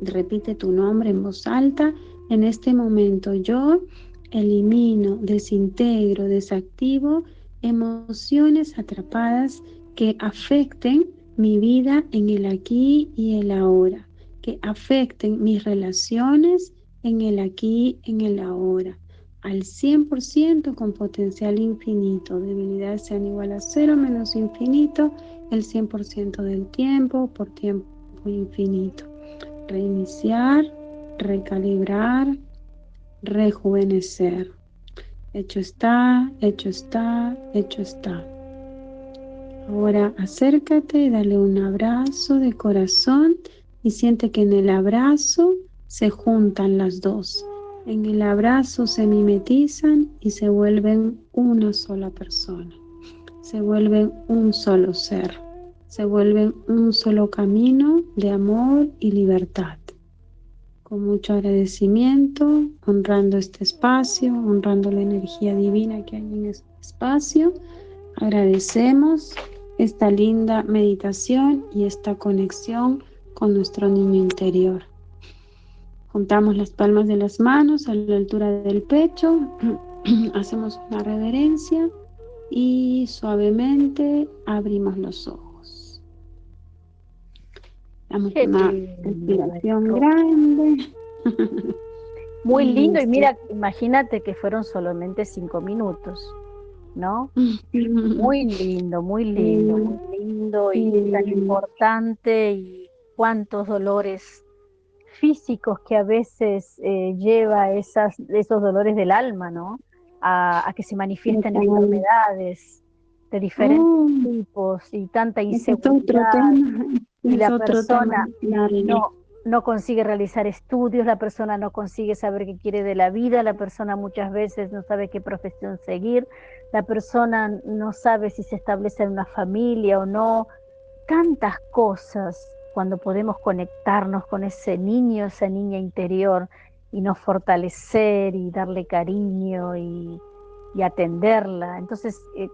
repite tu nombre en voz alta, en este momento yo elimino, desintegro, desactivo emociones atrapadas que afecten mi vida en el aquí y el ahora, que afecten mis relaciones en el aquí, en el ahora, al 100% con potencial infinito. Debilidades sean igual a cero menos infinito el 100% del tiempo por tiempo infinito. Reiniciar, recalibrar, rejuvenecer. Hecho está, hecho está, hecho está. Ahora acércate y dale un abrazo de corazón y siente que en el abrazo se juntan las dos. En el abrazo se mimetizan y se vuelven una sola persona se vuelven un solo ser, se vuelven un solo camino de amor y libertad. Con mucho agradecimiento, honrando este espacio, honrando la energía divina que hay en este espacio, agradecemos esta linda meditación y esta conexión con nuestro niño interior. Juntamos las palmas de las manos a la altura del pecho, hacemos una reverencia y suavemente abrimos los ojos. Damos una respiración grande. Muy lindo y mira, imagínate que fueron solamente cinco minutos, ¿no? Muy lindo, muy lindo, muy lindo y tan importante y cuántos dolores físicos que a veces eh, lleva esas, esos dolores del alma, ¿no? A, que se manifiesten enfermedades de diferentes mm. tipos y tanta inseguridad y la persona no, no consigue realizar estudios, la persona no consigue saber qué quiere de la vida, la persona muchas veces no sabe qué profesión seguir, la persona no sabe si se establece en una familia o no, tantas cosas cuando podemos conectarnos con ese niño, esa niña interior y nos fortalecer y darle cariño y, atenderla. Entonces, eh,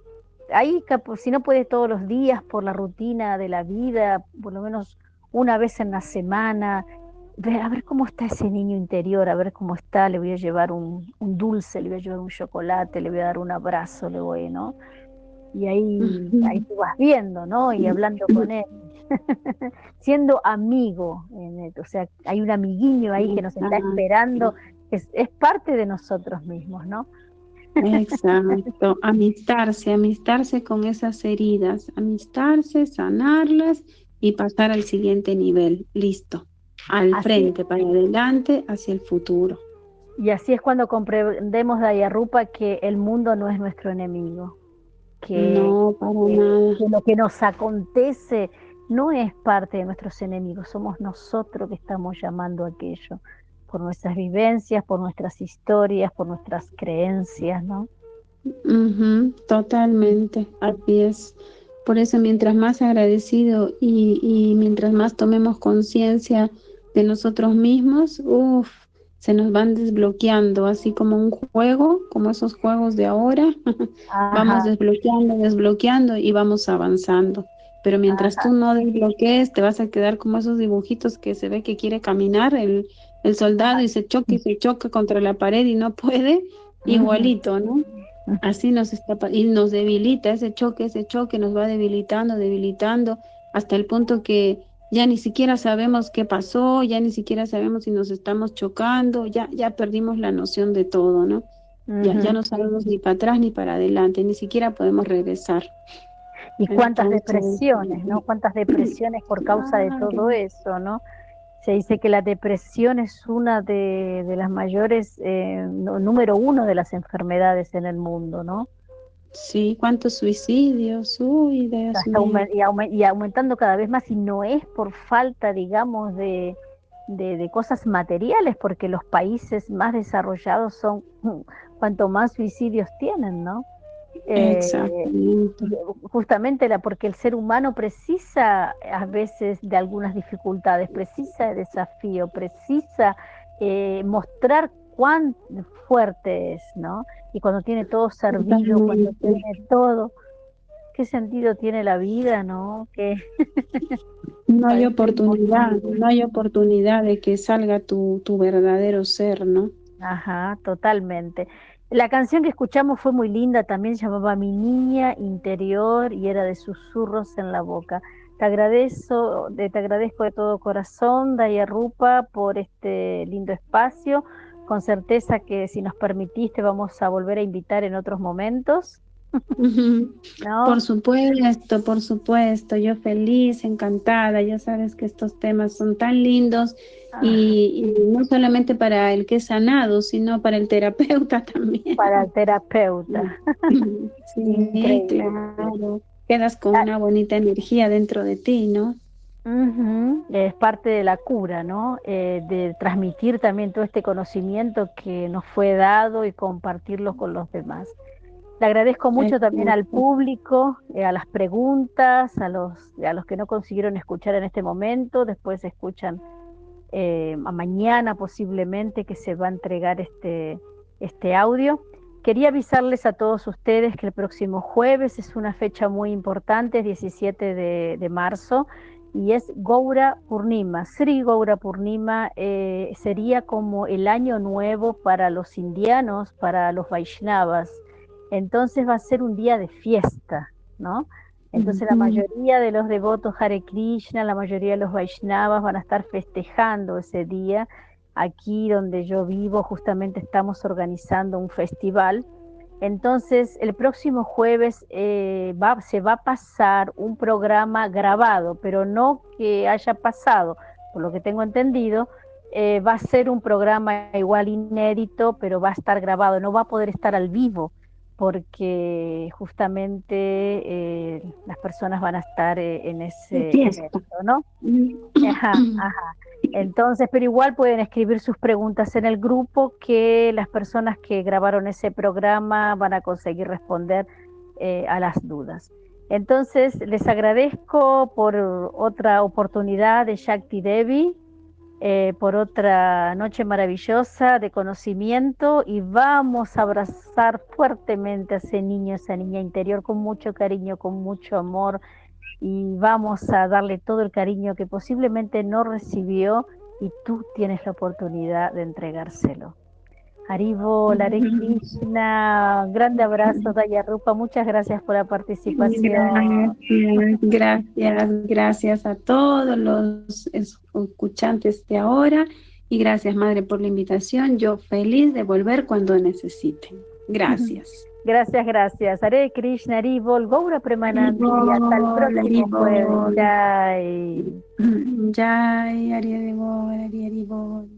ahí, si no puedes todos los días por la rutina de la vida, por lo menos una vez en la semana, ver, a ver cómo está ese niño interior, a ver cómo está, le voy a llevar un, un, dulce, le voy a llevar un chocolate, le voy a dar un abrazo, le voy, ¿no? Y ahí, ahí tú vas viendo, ¿no? Y hablando con él. Siendo amigo, o sea, hay un amiguiño ahí que nos está esperando, es, es parte de nosotros mismos, ¿no? Exacto, amistarse, amistarse con esas heridas, amistarse, sanarlas y pasar al siguiente nivel. Listo, al frente, para adelante, hacia el futuro. Y así es cuando comprendemos, Dayarupa, que el mundo no es nuestro enemigo. Que, no, para nada. que lo que nos acontece no es parte de nuestros enemigos, somos nosotros que estamos llamando a aquello por nuestras vivencias, por nuestras historias, por nuestras creencias, ¿no? totalmente, así es. Por eso mientras más agradecido y, mientras más tomemos conciencia de nosotros mismos, uff, se nos van desbloqueando, así como un juego, como esos juegos de ahora, vamos desbloqueando, desbloqueando y vamos avanzando. Pero mientras tú no desbloquees, te vas a quedar como esos dibujitos que se ve que quiere caminar el, el soldado y se choca y se choca contra la pared y no puede, igualito, ¿no? Así nos está y nos debilita ese choque, ese choque nos va debilitando, debilitando hasta el punto que ya ni siquiera sabemos qué pasó, ya ni siquiera sabemos si nos estamos chocando, ya ya perdimos la noción de todo, ¿no? ya, ya no sabemos ni para atrás ni para adelante, ni siquiera podemos regresar. Y cuántas depresiones, ¿no? Cuántas depresiones por causa de todo eso, ¿no? Se dice que la depresión es una de, las mayores, eh, número uno de las enfermedades en el mundo, ¿no? Sí, cuántos suicidios, uy, de y, aumentando cada vez más, y no es por falta, digamos, de, de, cosas materiales, porque los países más desarrollados son cuanto más suicidios tienen, ¿no? Eh, justamente la, porque el ser humano precisa a veces de algunas dificultades, precisa de desafío, precisa eh, mostrar cuán fuerte es, ¿no? Y cuando tiene todo servido, cuando tiene todo, ¿qué sentido tiene la vida, no? Que no hay oportunidad, no hay oportunidad de que salga tu, tu verdadero ser, ¿no? Ajá, totalmente. La canción que escuchamos fue muy linda, también llamaba Mi Niña Interior y era de susurros en la boca. Te agradezco, te agradezco de todo corazón, Daya Rupa, por este lindo espacio. Con certeza que si nos permitiste vamos a volver a invitar en otros momentos. Por supuesto, por supuesto, yo feliz, encantada, ya sabes que estos temas son tan lindos y, no solamente para el que es sanado, sino para el terapeuta también. Para el terapeuta. sí, claro. Quedas con una bonita energía dentro de ti, ¿no? Es parte de la cura, ¿no? Eh, de transmitir también todo este conocimiento que nos fue dado y compartirlo con los demás. Le agradezco mucho también al público, eh, a las preguntas, a los, a los que no consiguieron escuchar en este momento, después escuchan eh, a mañana posiblemente que se va a entregar este, este audio. Quería avisarles a todos ustedes que el próximo jueves es una fecha muy importante, 17 de, marzo, y es Goura Purnima. Sri Goura Purnima eh, sería como el año nuevo para los indianos, para los Vaishnavas entonces va a ser un día de fiesta, ¿no? Entonces la mayoría de los devotos Hare Krishna, la mayoría de los Vaishnavas van a estar festejando ese día. Aquí donde yo vivo justamente estamos organizando un festival. Entonces el próximo jueves eh, se va a pasar un programa grabado, pero no que haya pasado, por lo que tengo entendido, eh, va a ser un programa igual inédito, pero va a estar grabado, no va a poder estar al vivo porque justamente eh, las personas van a estar eh, en ese evento, ¿no? Ajá, ajá. Entonces, pero igual pueden escribir sus preguntas en el grupo que las personas que grabaron ese programa van a conseguir responder eh, a las dudas. Entonces, les agradezco por otra oportunidad de Shakti Devi eh, por otra noche maravillosa de conocimiento y vamos a abrazar fuertemente a ese niño, esa niña interior con mucho cariño, con mucho amor y vamos a darle todo el cariño que posiblemente no recibió y tú tienes la oportunidad de entregárselo. Haribo, Hare Krishna, grande abrazo, Daya Rupa, muchas gracias por la participación. Gracias, gracias, a todos los escuchantes de ahora y gracias, Madre, por la invitación. Yo feliz de volver cuando necesiten. Gracias. Gracias, gracias. Hare Krishna, Haribol, Gaura Premanandi, hasta el próximo jueves. Jai. Jai, Haribol, Haribol.